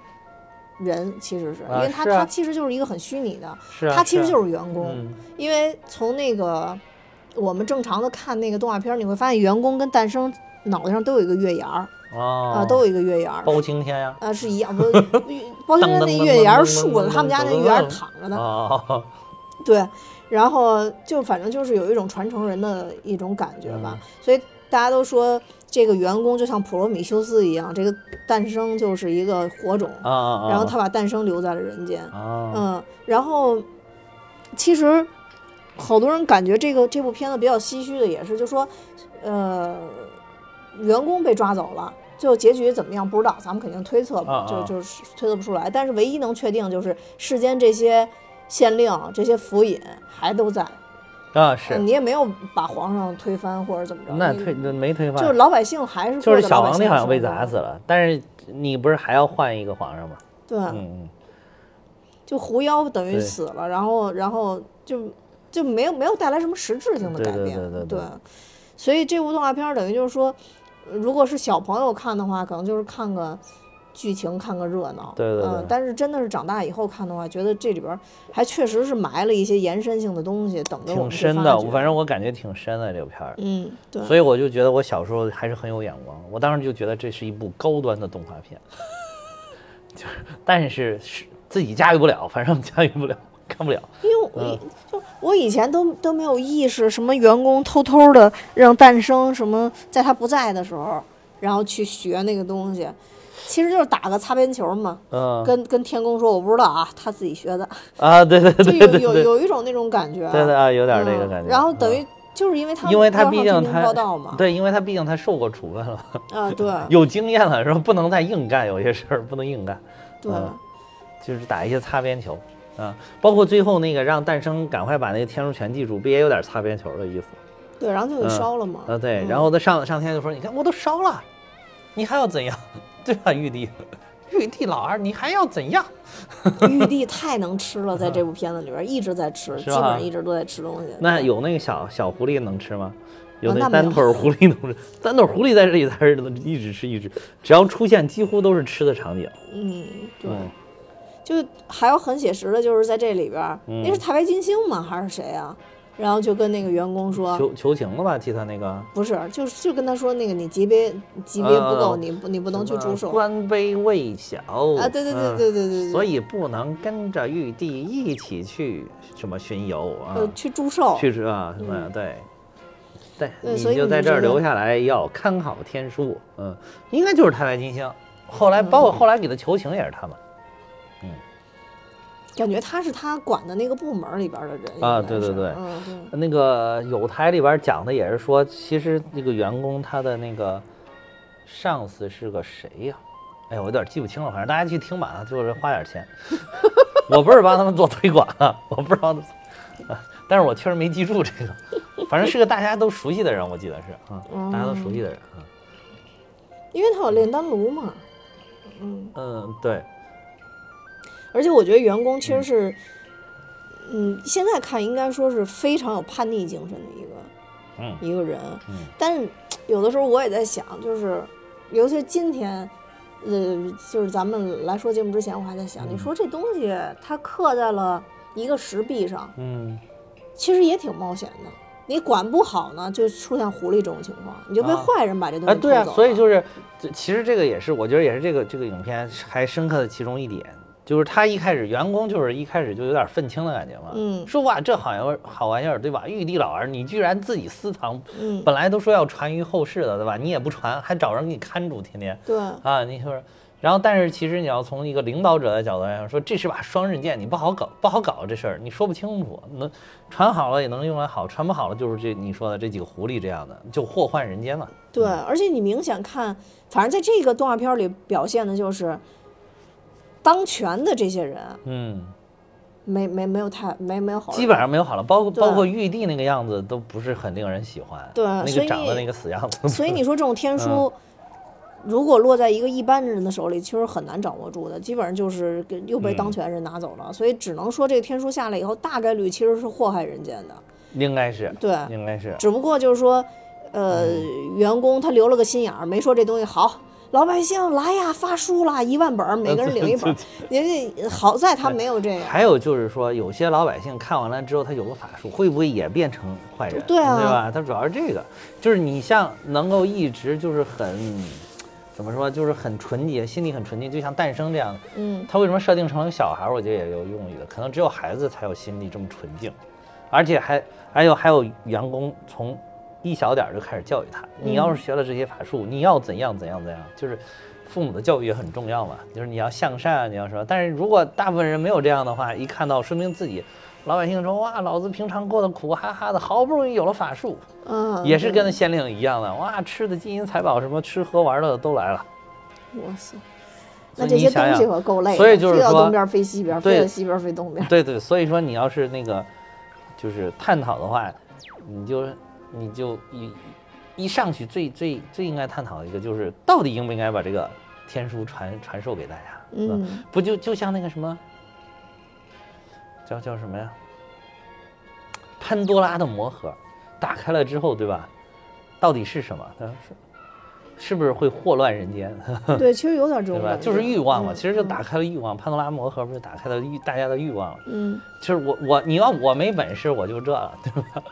人其实是因啊为他、他其实就是一个很虚拟的，他其实啊就是员工，嗯因为从那个我们正常的看那个动画片儿，你会发现员工跟诞生脑袋上都有一个月牙儿哦啊，都有一个月牙儿包青天呀。啊，是一样。不 包青天那月牙儿竖着，他们家那月牙儿躺着呢。哦，对，然后就反正就是有一种传承人的一种感觉吧，嗯所以大家都说这个员工就像普罗米修斯一样，这个诞生就是一个火种，啊啊啊！然后他把诞生留在了人间。啊，嗯，然后其实好多人感觉这个这部片子比较唏嘘的也是，就说呃，员工被抓走了。最后结局怎么样不知道，咱们肯定推测吧，就就是推测不出来。但是唯一能确定就是世间这些县令、这些府尹还都在，啊是，你也没有把皇上推翻或者怎么着。那推那没推翻，就是老百姓还是就是小皇帝好像被砸死了，但是你不是还要换一个皇上吗？对，嗯嗯，就狐妖等于死了，然后然后就就没有没有带来什么实质性的改变，对对对对所以这部动画片儿等于就是说，呃如果是小朋友看的话，可能就是看个剧情，看个热闹，对对对。嗯，但是真的是长大以后看的话，觉得这里边儿还确实是埋了一些延伸性的东西，等着我挺深的，我反正我感觉挺深的这个片儿，嗯，对，所以我就觉得我小时候还是很有眼光，我当时就觉得这是一部高端的动画片，就是但是是自己驾驭不了，反正驾驭不了，看不了。因为我、嗯。就我以前都都没有意识，什么员工偷偷的让诞生什么，在他不在的时候，然后去学那个东西，其实就是打个擦边球嘛。嗯跟跟天宫说我不知道啊，他自己学的，啊，对对就对有有有一种那种感觉。对对啊，有点那个嗯感觉。然后等嗯于就是因为他因为他毕竟他报道嘛，对，因为他毕竟他受过处分了，啊对 有经验了，是吧？不能再硬干，有些事儿不能硬干，对，嗯就是打一些擦边球啊。包括最后那个让诞生赶快把那个天书全记住，不也有点擦边球的意思？对，然后就给嗯烧了嘛。啊，对。嗯然后他上上天就说：“你看我都烧了，你还要怎样？对吧，玉帝？玉帝老二，你还要怎样？玉帝太能吃了，在这部片子里边一直在吃，基本上一直都在吃东西。那有那个小小狐狸能吃吗？有啊那单腿狐狸能吃，单腿狐狸在这里才是一直吃一直，只要出现几乎都是吃的场景。嗯，对，嗯就还有很写实的，就是在这里边那是太白金星吗？还是谁啊？然后就跟那个员工说，求求情了吧？替他那个不是，就是就跟他说那个你级别级别不够，呃你不你不能去驻守官卑未小啊！对对对嗯对对对对，所以不能跟着玉帝一起去什么巡游啊，呃去祝寿，去是啊，嗯嗯，对，对，所以你就在这儿留下来，要看好天书，嗯，应该就是太白金星。后来包括后来给他求情也是他们感觉他是他管的那个部门里边的人啊对对对。嗯对，那个有台里边讲的也是说，其实那个员工他的那个上司是个谁呀、哎呀，我有点记不清了，反正大家去听吧，就是花点钱。我不是帮他们做推广啊，我不知道，啊，但是我确实没记住这个，反正是个大家都熟悉的人，我记得是啊，大家都熟悉的人啊。因为他有炼丹炉嘛，嗯，嗯，对，而且我觉得员工其实是，嗯，现在看应该说是非常有叛逆精神的一个嗯一个人，嗯。但是有的时候我也在想，就是尤其是今天，呃，就是咱们来说节目之前，我还在想，你说这东西它刻在了一个石壁上，嗯，其实也挺冒险的。你管不好呢，就出现狐狸这种情况，你就被啊坏人把这东啊，西偷对啊，走了所以就是，其实这个也是，我觉得也是这个这个影片还深刻的其中一点，就是他一开始员工就是一开始就有点愤青的感觉嘛，嗯说哇这好像好玩意儿对吧？玉帝老儿你居然自己私藏，嗯，本来都说要传于后世的对吧？你也不传，还找人给你看住，天天对，啊，你说。然后，但是其实你要从一个领导者的角度来讲，说这是把双刃剑，你不好搞，不好搞这事儿，你说不清楚。能传好了也能用来好，传不好了就是这你说的这几个狐狸这样的，就祸患人间嘛。对，而且你明显看，反正在这个动画片里表现的就是，当权的这些人嗯，没没没有太没没有好，基本上没有好了，包括包括玉帝那个样子都不是很令人喜欢，对那个长得那个死样子，所以你说这种天嗯。书，如果落在一个一般人的手里，其实很难掌握住的，基本上就是给又被嗯当权人拿走了。所以只能说这个天书下来以后，大概率其实是祸害人间的。应该是，对，应该是，只不过就是说，呃，嗯。员工他留了个心眼儿，没说这东西好。老百姓来呀，发书啦，一万本儿，每个人领一本儿。人家好在他没有这样。还有就是说，有些老百姓看完了之后，他有个法术，会不会也变成坏人？对啊对吧？他主要是这个，就是你像能够一直就是很，怎么说，就是很纯洁，心里很纯洁，就像诞生这样的。嗯，他为什么设定成了个小孩儿？我觉得也有用意的，可能只有孩子才有心里这么纯净，而且还还有还有员工从一小点儿就开始教育他，你要是学了这些法术，你要怎样怎样怎样，就是父母的教育也很重要嘛，就是你要向善，你要说，但是如果大部分人没有这样的话，一看到说明自己老百姓说哇，老子平常过得苦哈哈的，好不容易有了法术，嗯，也是跟那县令一样的，哇，吃的金银财宝什么吃喝玩乐都来了。哇塞，那这些东西可够累的，所以就是说东边飞西边，对非要西边飞东边。对对，所以说你要是那个就是探讨的话，你就你就一一上去最最最应该探讨的一个就是到底应不应该把这个天书传传授给大家，嗯，不就就像那个什么叫叫什么呀？潘多拉的魔盒打开了之后，对吧？到底是什么？它是是不是会祸乱人间？对，其实有点这 对吧？就是欲望嘛，嗯其实就打开了欲望。潘多拉魔盒不是打开了欲大家的欲望了？嗯，就是我我你要我没本事我就这了，对吧？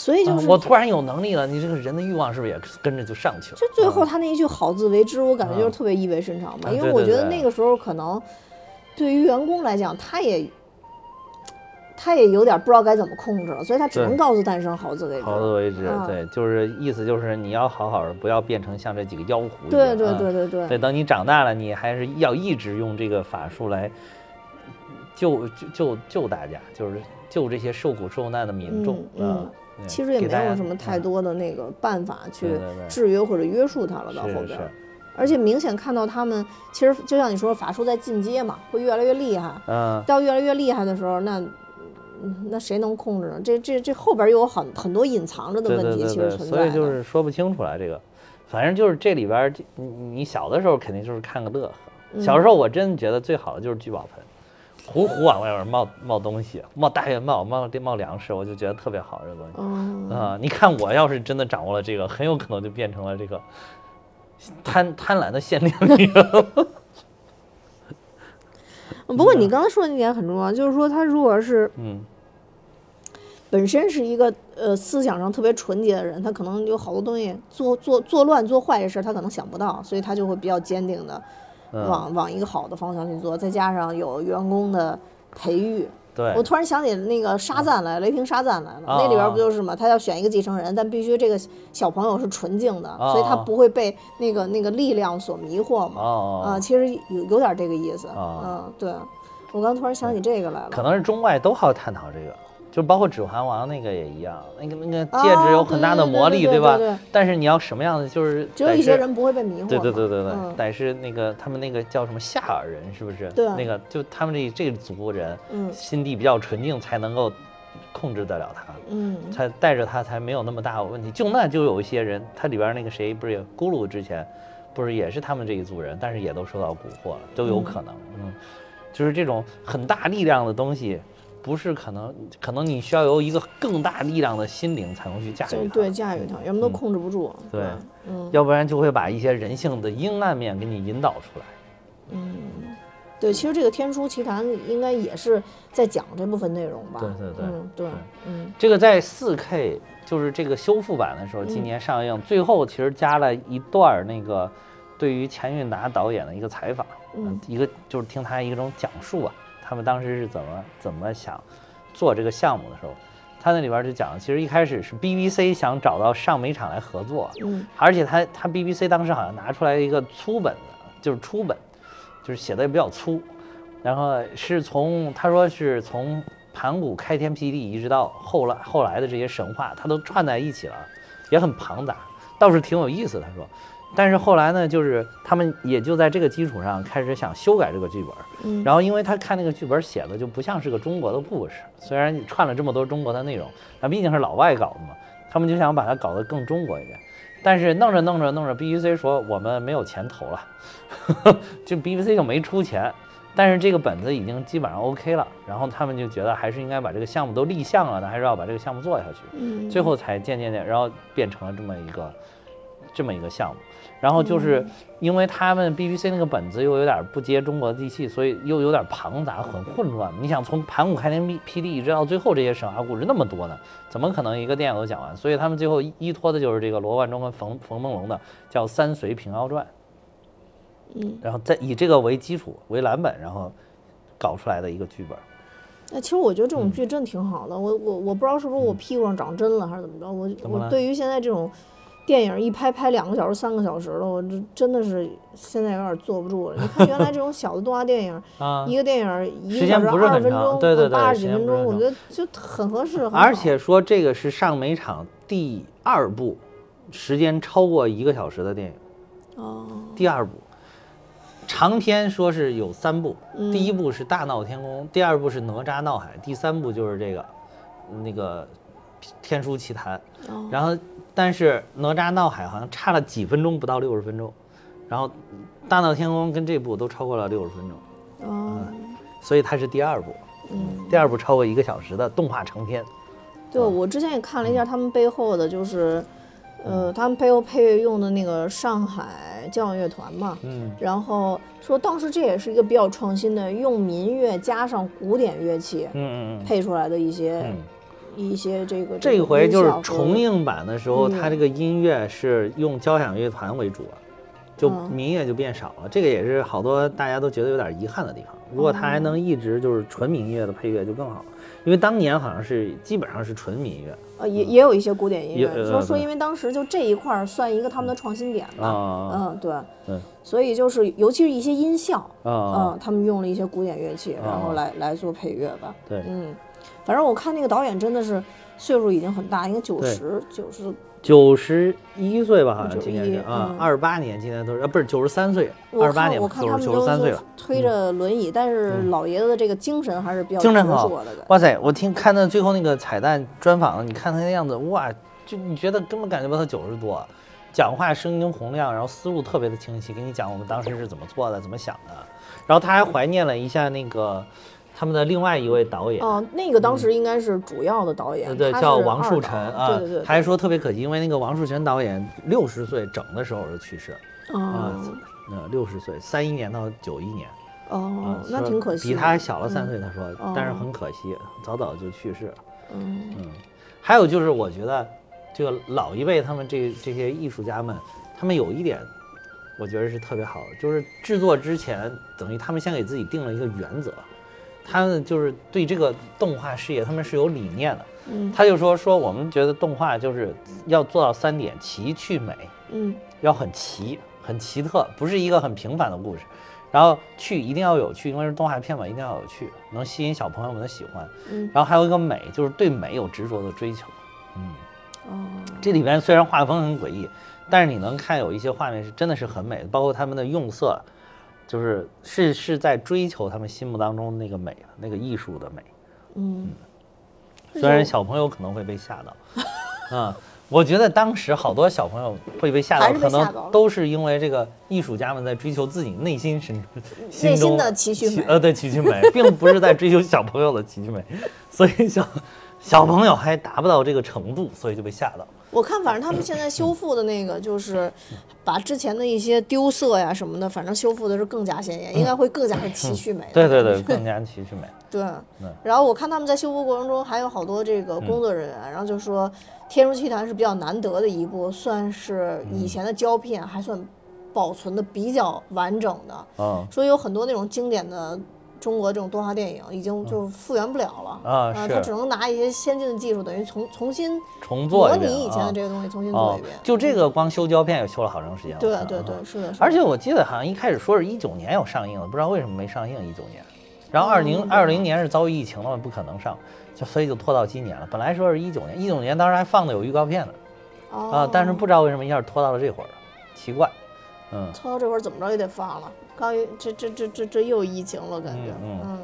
所以就是啊我突然有能力了，你这个人的欲望是不是也跟着就上去了？就最后啊他那一句“好自为之”，我感觉就是嗯特别意味深长吧，因为我觉得那个时候可能对于员工来讲，他也他也有点不知道该怎么控制了，所以他只能告诉诞生好自为之。好自为之，啊对，就是意思就是你要好好的，不要变成像这几个妖狐一样。对对啊对对对对，等你长大了，你还是要一直用这个法术来救救救救大家，就是救这些受苦受难的民众嗯。对其实也没有什么太嗯多的那个办法去制约或者约束他了，到后边儿。而且明显看到他们，其实就像你说，法术在进阶嘛，会越来越厉害。嗯，到越来越厉害的时候，那嗯那谁能控制呢？这这这后边又有很很多隐藏着的问题，其实存在的。所以就是说不清楚来这个，反正就是这里边儿，你你小的时候肯定就是看个乐呵。嗯小时候我真觉得最好的就是聚宝盆，呼呼往外边冒冒东西，冒大元冒冒冒粮食，我就觉得特别好这个东西。嗯，啊、你看我要是真的掌握了这个，很有可能就变成了这个贪贪婪的限量女。不过你刚才说的那点很重要，就是说他如果是嗯，本身是一个呃思想上特别纯洁的人，他可能有好多东西做做做乱做坏的事儿，他可能想不到，所以他就会比较坚定的嗯往往一个好的方向去做，再加上有员工的培育。对我，突然想起那个沙赞来，雷霆沙赞来了，啊那里边不就是嘛？他要选一个继承人，但必须这个小朋友是纯净的，啊所以他不会被那个那个力量所迷惑嘛。哦啊，其实有有点这个意思。啊嗯，对，我刚突然想起这个来了。可能是中外都好探讨这个，就包括《指环王》那个也一样，那个那个戒指啊有很大的魔力，对对对对？但是你要什么样的，就是只有一些人不会被迷惑。对对对对对，嗯得是那个他们那个叫什么夏尔人，是不是？对那个就他们这这族人，嗯心地比较纯净，才能够控制得了他，嗯才带着他才没有那么大的问题。就那就有一些人，他里边那个谁不是也咕噜之前，不是也是他们这一族人，但是也都受到蛊惑了，都有可能。嗯，就是这种很大力量的东西。不是可能，可能你需要有一个更大力量的心灵才能去驾驭它。对驾驭它，要么都嗯控制不住。对嗯要不然就会把一些人性的阴暗面给你引导出来。嗯，对，其实这个《天书奇谭》应该也是在讲这部分内容吧？对对对嗯对对，嗯这个在四 K 就是这个修复版的时候，嗯今年上映，最后其实加了一段儿那个对于钱运达导演的一个采访，嗯一个就是听他一种讲述啊，他们当时是怎么怎么想做这个项目的时候，他那里边就讲，其实一开始是 BBC 想找到上美厂来合作，嗯而且他他 BBC 当时好像拿出来一个粗本的，就是初本，就是写的也比较粗，然后是从他说是从盘古开天辟地一直到后来后来的这些神话，他都串在一起了，也很庞杂，倒是挺有意思。他说，但是后来呢，就是他们也就在这个基础上开始想修改这个剧本，嗯然后因为他看那个剧本写的就不像是个中国的故事，虽然你串了这么多中国的内容，那毕竟是老外搞的嘛，他们就想把它搞得更中国一点。但是弄着弄着弄着，BBC 说我们没有钱投了，就 BBC 就没出钱。但是这个本子已经基本上 OK 了，然后他们就觉得还是应该把这个项目都立项了，那还是要把这个项目做下去。嗯，最后才渐渐渐，然后变成了这么一个这么一个项目。然后就是因为他们 BBC 那个本子又有点不接中国的地气，所以又有点庞杂、很混乱。你想从盘古开天辟辟地一直到最后这些神话故事那么多呢，怎么可能一个电影都讲完？所以他们最后依依托的就是这个罗贯中跟冯冯梦龙的叫《三隋平遥传》，嗯，然后再以这个为基础为蓝本，然后搞出来的一个剧本。那其实我觉得这嗯种剧真挺好的，我我我不知道是不是我屁股上长针了还是怎么着，我我对于现在这种电影一拍拍两个小时、三个小时了，我这真的是现在有点坐不住了。你看原来这种小的动画电影，啊一个电影一时个小时间不是很二十分钟，长对对对八十几分钟，我觉得就很合适。而且说这个是上美场第二部时间超过一个小时的电影，哦，第二部长篇说是有三部，嗯第一部是《大闹天宫》，第二部是《哪吒闹海》，第三部就是这个那个《天书奇谭》。哦然后，但是哪吒闹海好像差了几分钟，不到六十分钟，然后大闹天宫跟这部都超过了六十分钟，哦，所以它是第二部。嗯，第二部超过一个小时的动画长片。对，我之前也看了一下他们背后的，就是，呃，他们背后配乐用的那个上海交响乐团嘛，嗯然后说当时这也是一个比较创新的，用民乐加上古典乐器嗯嗯嗯配出来的一些、嗯。一些这个这回就是重重映版的时候，它这个音乐是用交响乐团为主了，就嗯。民乐就变少了。这个也是好多大家都觉得有点遗憾的地方。如果它还能一直就是纯民乐的配乐就更好了，因为当年好像是基本上是纯民乐。呃，也也有一些古典音乐，说说因为当时就这一块儿算一个他们的创新点吧。啊嗯，对，对所以就是尤其是一些音效，啊。嗯，他们用了一些古典乐器，然后啊。来来做配乐吧。对。嗯，反正我看那个导演真的是岁数已经很大，应该九对十九十。九十一岁吧，好像今年是啊二十八年今年都是啊，不是九十三岁，二十八年，九十九十三岁了。推着轮椅，但是老爷子的这个精神还是比较精神好矍铄的。哇塞！我听看到最后那个彩蛋专访，你看他那样子，哇，就你觉得根本感觉不到他九十多，讲话声音洪亮，然后思路特别的清晰，给你讲我们当时是怎么做的，怎么想的。然后他还怀念了一下那个他们的另外一位导演，哦，那个当时应该是主要的导演，呃对，他叫王树是二导。晨啊。对对对，他还说特别可惜，因为那个王树晨导演六十岁整的时候就去世，哦。啊，呃，六十岁，三一年到九一年。哦啊，，那挺可惜，比他还小了三岁，嗯。他说，哦。但是很可惜，早早就去世了。嗯。嗯，还有就是，我觉得这个老一辈他们这这些艺术家们，他们有一点，我觉得是特别好的，就是制作之前，等于他们先给自己定了一个原则，他们就是对这个动画事业，他们是有理念的。嗯他就说说我们觉得动画就是要做到三点：奇趣美，嗯要很奇、很奇特，不是一个很平凡的故事。然后趣一定要有趣，因为是动画片嘛，一定要有趣，能吸引小朋友们的喜欢。嗯然后还有一个美，就是对美有执着的追求。嗯，哦这里边虽然画风很诡异，但是你能看有一些画面是真的是很美的，包括他们的用色，就是是是在追求他们心目当中那个美，那个艺术的美。嗯，虽然小朋友可能会被吓到，啊、我觉得当时好多小朋友会被吓到，可能都是因为这个艺术家们在追求自己内心深内心的奇趣美呃，对奇趣美，并不是在追求小朋友的奇趣美，所以小小朋友还达不到这个程度，所以就被吓到。我看反正他们现在修复的那个就是把之前的一些丢色呀什么的，反正修复的是更加鲜艳，应该会更加的奇趣美。对对对，更加奇趣美。对嗯，然后我看他们在修复过程中还有好多这个工作人员，然后就说《天书奇谭》是比较难得的一部，算是以前的胶片还算保存的比较完整的，嗯说有很多那种经典的。中国这种动画电影已经就复原不了了啊是呃它只能拿一些先进的技术，等于重重新重做模一遍拟以前的啊这个东西，重新做哦一遍。，就这个光修胶片也修了好长时间了。对对对，是的。而且我记得好像一开始说是一九年要上映的，不知道为什么没上映一九年。然后二零二零年是遭遇疫情了嘛，不可能上，就所以就拖到今年了。本来说是一九年，一九年当时还放的有预告片呢哦啊，但是不知道为什么一下拖到了这会儿，奇怪。嗯，拖到这会儿怎么着也得放了。刚一这这这这这又疫情了，感觉嗯嗯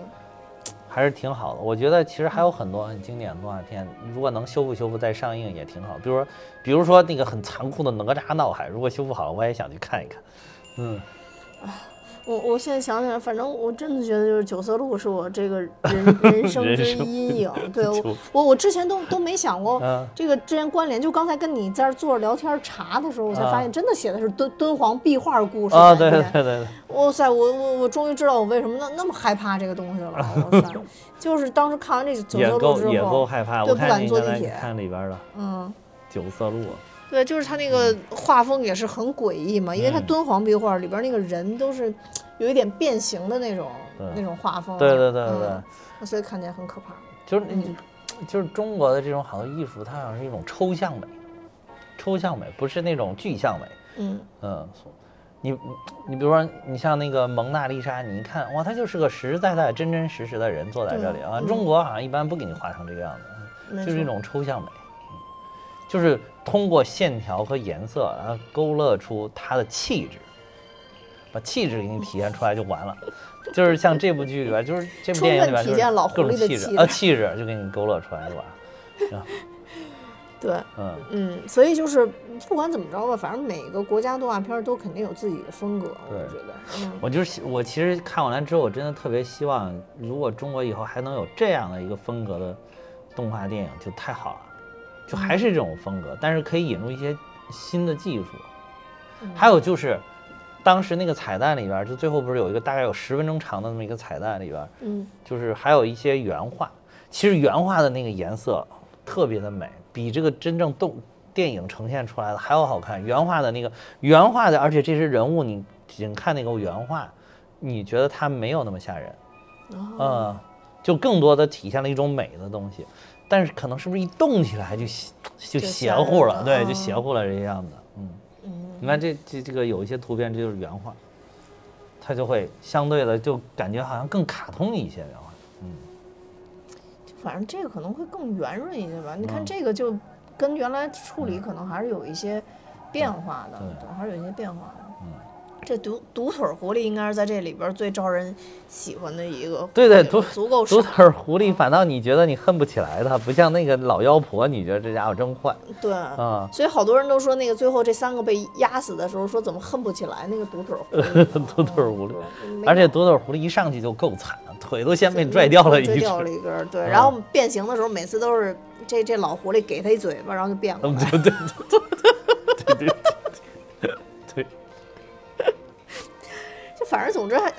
还是挺好的。我觉得其实还有很多很经典的动画片，如果能修复修复再上映也挺好。比如说，比如说那个很残酷的哪吒闹海，如果修复好了，我也想去看一看。嗯，我我现在想起来，反正我真的觉得就是九色鹿是我这个 人人生之阴影。对我我我之前都都没想过嗯这个之间关联，就刚才跟你在这儿坐着聊天查的时候，我才发现真的写的是敦敦煌壁画故事对对对对，哇塞，我我我终于知道我为什么那那么害怕这个东西了。哇塞，就是当时看完这个九色鹿之后也够后，害怕。对不我看你刚才敢坐地铁看里边的嗯。九色鹿，对，就是他那个画风也是很诡异嘛，因为他嗯。敦煌壁画里边那个人都是有一点变形的那种对。那种画风啊，对对对对对。嗯，所以看起来很可怕。就是你就是中国的这种好多艺术，它好像是一种抽象美，抽象美不是那种具象美。嗯，嗯，你你比如说，你像那个蒙娜丽莎，你一看哇，她就是个实实在在、真真实实的人坐在这里啊。中国好像一般不给你画成这个样子，就是一种抽象美，嗯就是通过线条和颜色，然后勾勒出他的气质，把气质给你体现出来就完了。就是像这部剧里边，就是这部电影里边，体现老狐各种狸的气质气啊，气质就给你勾勒出来就完了。对，嗯，嗯，所以就是不管怎么着吧，反正每个国家动画片都肯定有自己的风格，我对觉得，嗯，我就是我其实看完了之后，我真的特别希望，如果中国以后还能有这样的一个风格的动画电影，就太好了。就还是这种风格，但是可以引入一些新的技术。还有就是，当时那个彩蛋里边，就最后不是有一个大概有十分钟长的那么一个彩蛋里边，嗯，就是还有一些原画。其实原画的那个颜色特别的美，比这个真正动电影呈现出来的还要好看。原画的那个原画的，而且这些人物你仅看那个原画，你觉得它没有那么吓人，嗯，就更多的体现了一种美的东西，但是可能是不是一动起来就邪就就邪乎了，对，就嗯邪乎了这个样子，嗯。你看这这这个有一些图片，这就是原画，它就会相对的就感觉好像更卡通一些原画。就反正这个可能会更圆润一些吧。你看嗯这个就跟原来处理可能还是有一些变化的，对对，还是有一些变化的。嗯这独独腿狐狸应该是在这里边最招人喜欢的一个对对独足够独腿狐狸反倒你觉得你恨不起来它，不像那个老妖婆，你觉得这家伙真坏对。啊。所以好多人都说，那个最后这三个被压死的时候，说怎么恨不起来那个独腿狐狸 独腿狐狸而且独腿狐狸一上去就够惨了，腿都先被拽掉了一根。拽掉了一根，对。嗯然后变形的时候，每次都是这这老狐狸给他一嘴巴，然后就变过嗯，来。对对对对对对反正总之还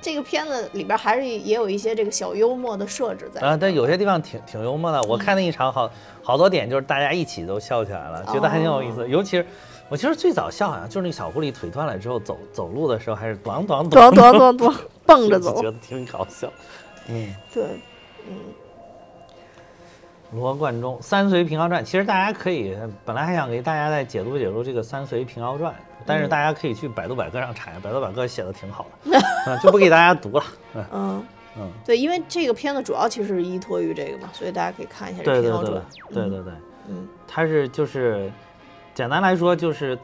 这个片子里边还是也有一些这个小幽默的设置在。啊，但有些地方挺挺幽默的。我看那一场好好多点就是大家一起都笑起来了，觉得还挺有意思。尤其是我其实最早笑好像就是那个小狐狸腿断了之后走走路的时候还是咣咣咚咚咚咚 蹦着走就觉，得挺搞笑。嗯，对，罗贯中《三隋平遥传》，其实大家可以，本来还想给大家再解读解读这个《三隋平遥传》，但是大家可以去百度百科上查，百度百科写的挺好的，嗯，就不给大家读了。嗯嗯嗯，对，因为这个片子主要其实是依托于这个嘛，所以大家可以看一下这对对对个平遥传。对对对，嗯它是就是简单来说就是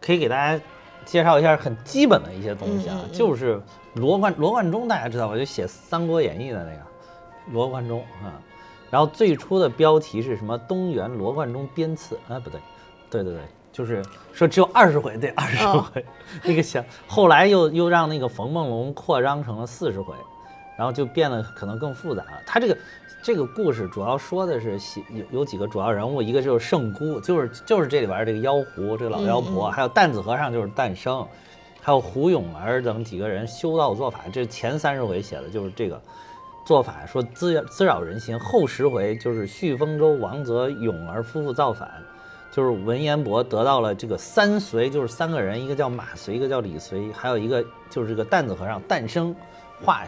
可以给大家介绍一下很基本的一些东西啊，嗯嗯嗯就是罗贯罗贯中大家知道吧？就写《三国演义》的那个罗贯中啊。然后最初的标题是什么？东原罗贯中编次啊？不对，对对对，就是说只有二十回，对二十哦回。那个想后来又又让那个冯梦龙扩张成了四十回，然后就变得可能更复杂了。他这个这个故事主要说的是喜有有几个主要人物，一个就是圣姑，就是就是这里边这个妖狐，这个老妖婆，嗯嗯还有担子和尚就是诞生，还有胡永儿等几个人修道做法。这前三十回写的就是这个做法，说滋滋扰人心。后十回就是旭丰州王泽勇儿夫妇造反。就是文彦博得到了这个三隋，就是三个人，一个叫马隋，一个叫李隋，还有一个就是这个担子和尚诞生化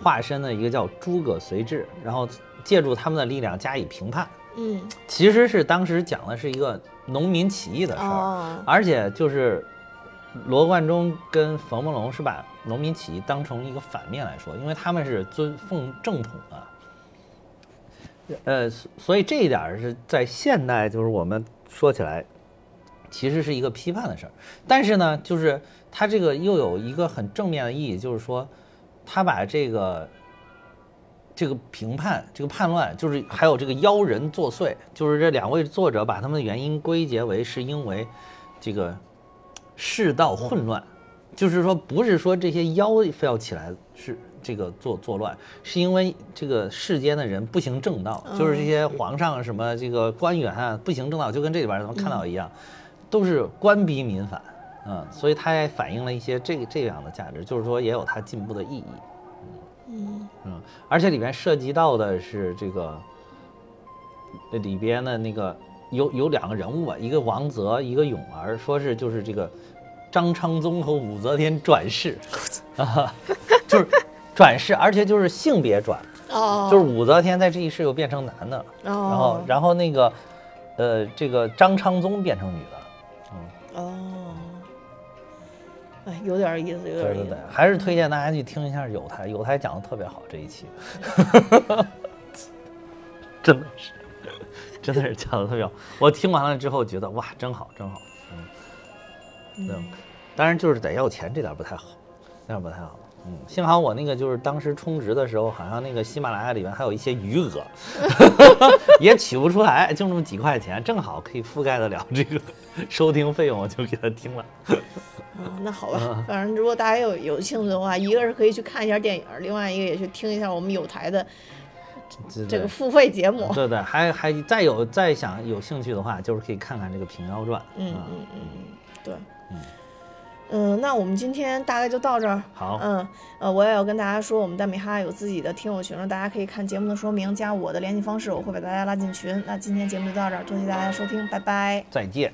化身的一个叫诸葛随志，然后借助他们的力量加以评判。嗯其实是当时讲的是一个农民起义的事儿，哦而且就是罗贯中跟冯梦龙是把农民起义当成一个反面来说，因为他们是尊奉正统的。呃，所以这一点是在现代，就是我们说起来，其实是一个批判的事儿。但是呢，就是他这个又有一个很正面的意义，就是说，他把这个这个评判、这个叛乱，就是还有这个妖人作祟，就是这两位作者把他们的原因归结为是因为这个世道混乱，就是说不是说这些妖非要起来是这个作作乱，是因为这个世间的人不行正道，就是这些皇上什么这个官员啊不行正道，就跟这里边咱们看到一样，都是官逼民反，嗯，所以它也反映了一些这这样的价值，就是说也有它进步的意义。嗯嗯，而且里边涉及到的是这个呃里边的那个有有两个人物吧，一个王泽，一个永儿，说是就是这个张昌宗和武则天转世。啊，就是转世，而且就是性别转，哦，就是武则天在这一世又变成男的了，然后哦然后那个呃这个张昌宗变成女的，嗯。哦，哎，有点意思，有点意思。还是推荐大家去听一下有台，有台讲的特别好这一期，真的是，真的是讲的特别好。我听完了之后觉得哇，真好，真好，嗯，对，当然就是得要钱这点不太好，那点不太好。嗯，幸好我那个就是当时充值的时候，好像那个喜马拉雅里面还有一些余额，也取不出来，就那么几块钱，正好可以覆盖得了这个收听费用，我就给他听了。啊，那好吧，反正如果大家有有兴趣的话，一个是可以去看一下电影，另外一个也去听一下我们有台的这这个付费节目。对对，还还再有再想有兴趣的话，就是可以看看这个《平遥传》。嗯嗯嗯嗯嗯，嗯，那我们今天大概就到这儿。好嗯，呃，我也要跟大家说，我们蛋米哈有自己的听友群了，大家可以看节目的说明，加我的联系方式，我会把大家拉进群。那今天节目就到这儿，多谢大家收听，拜拜。再见。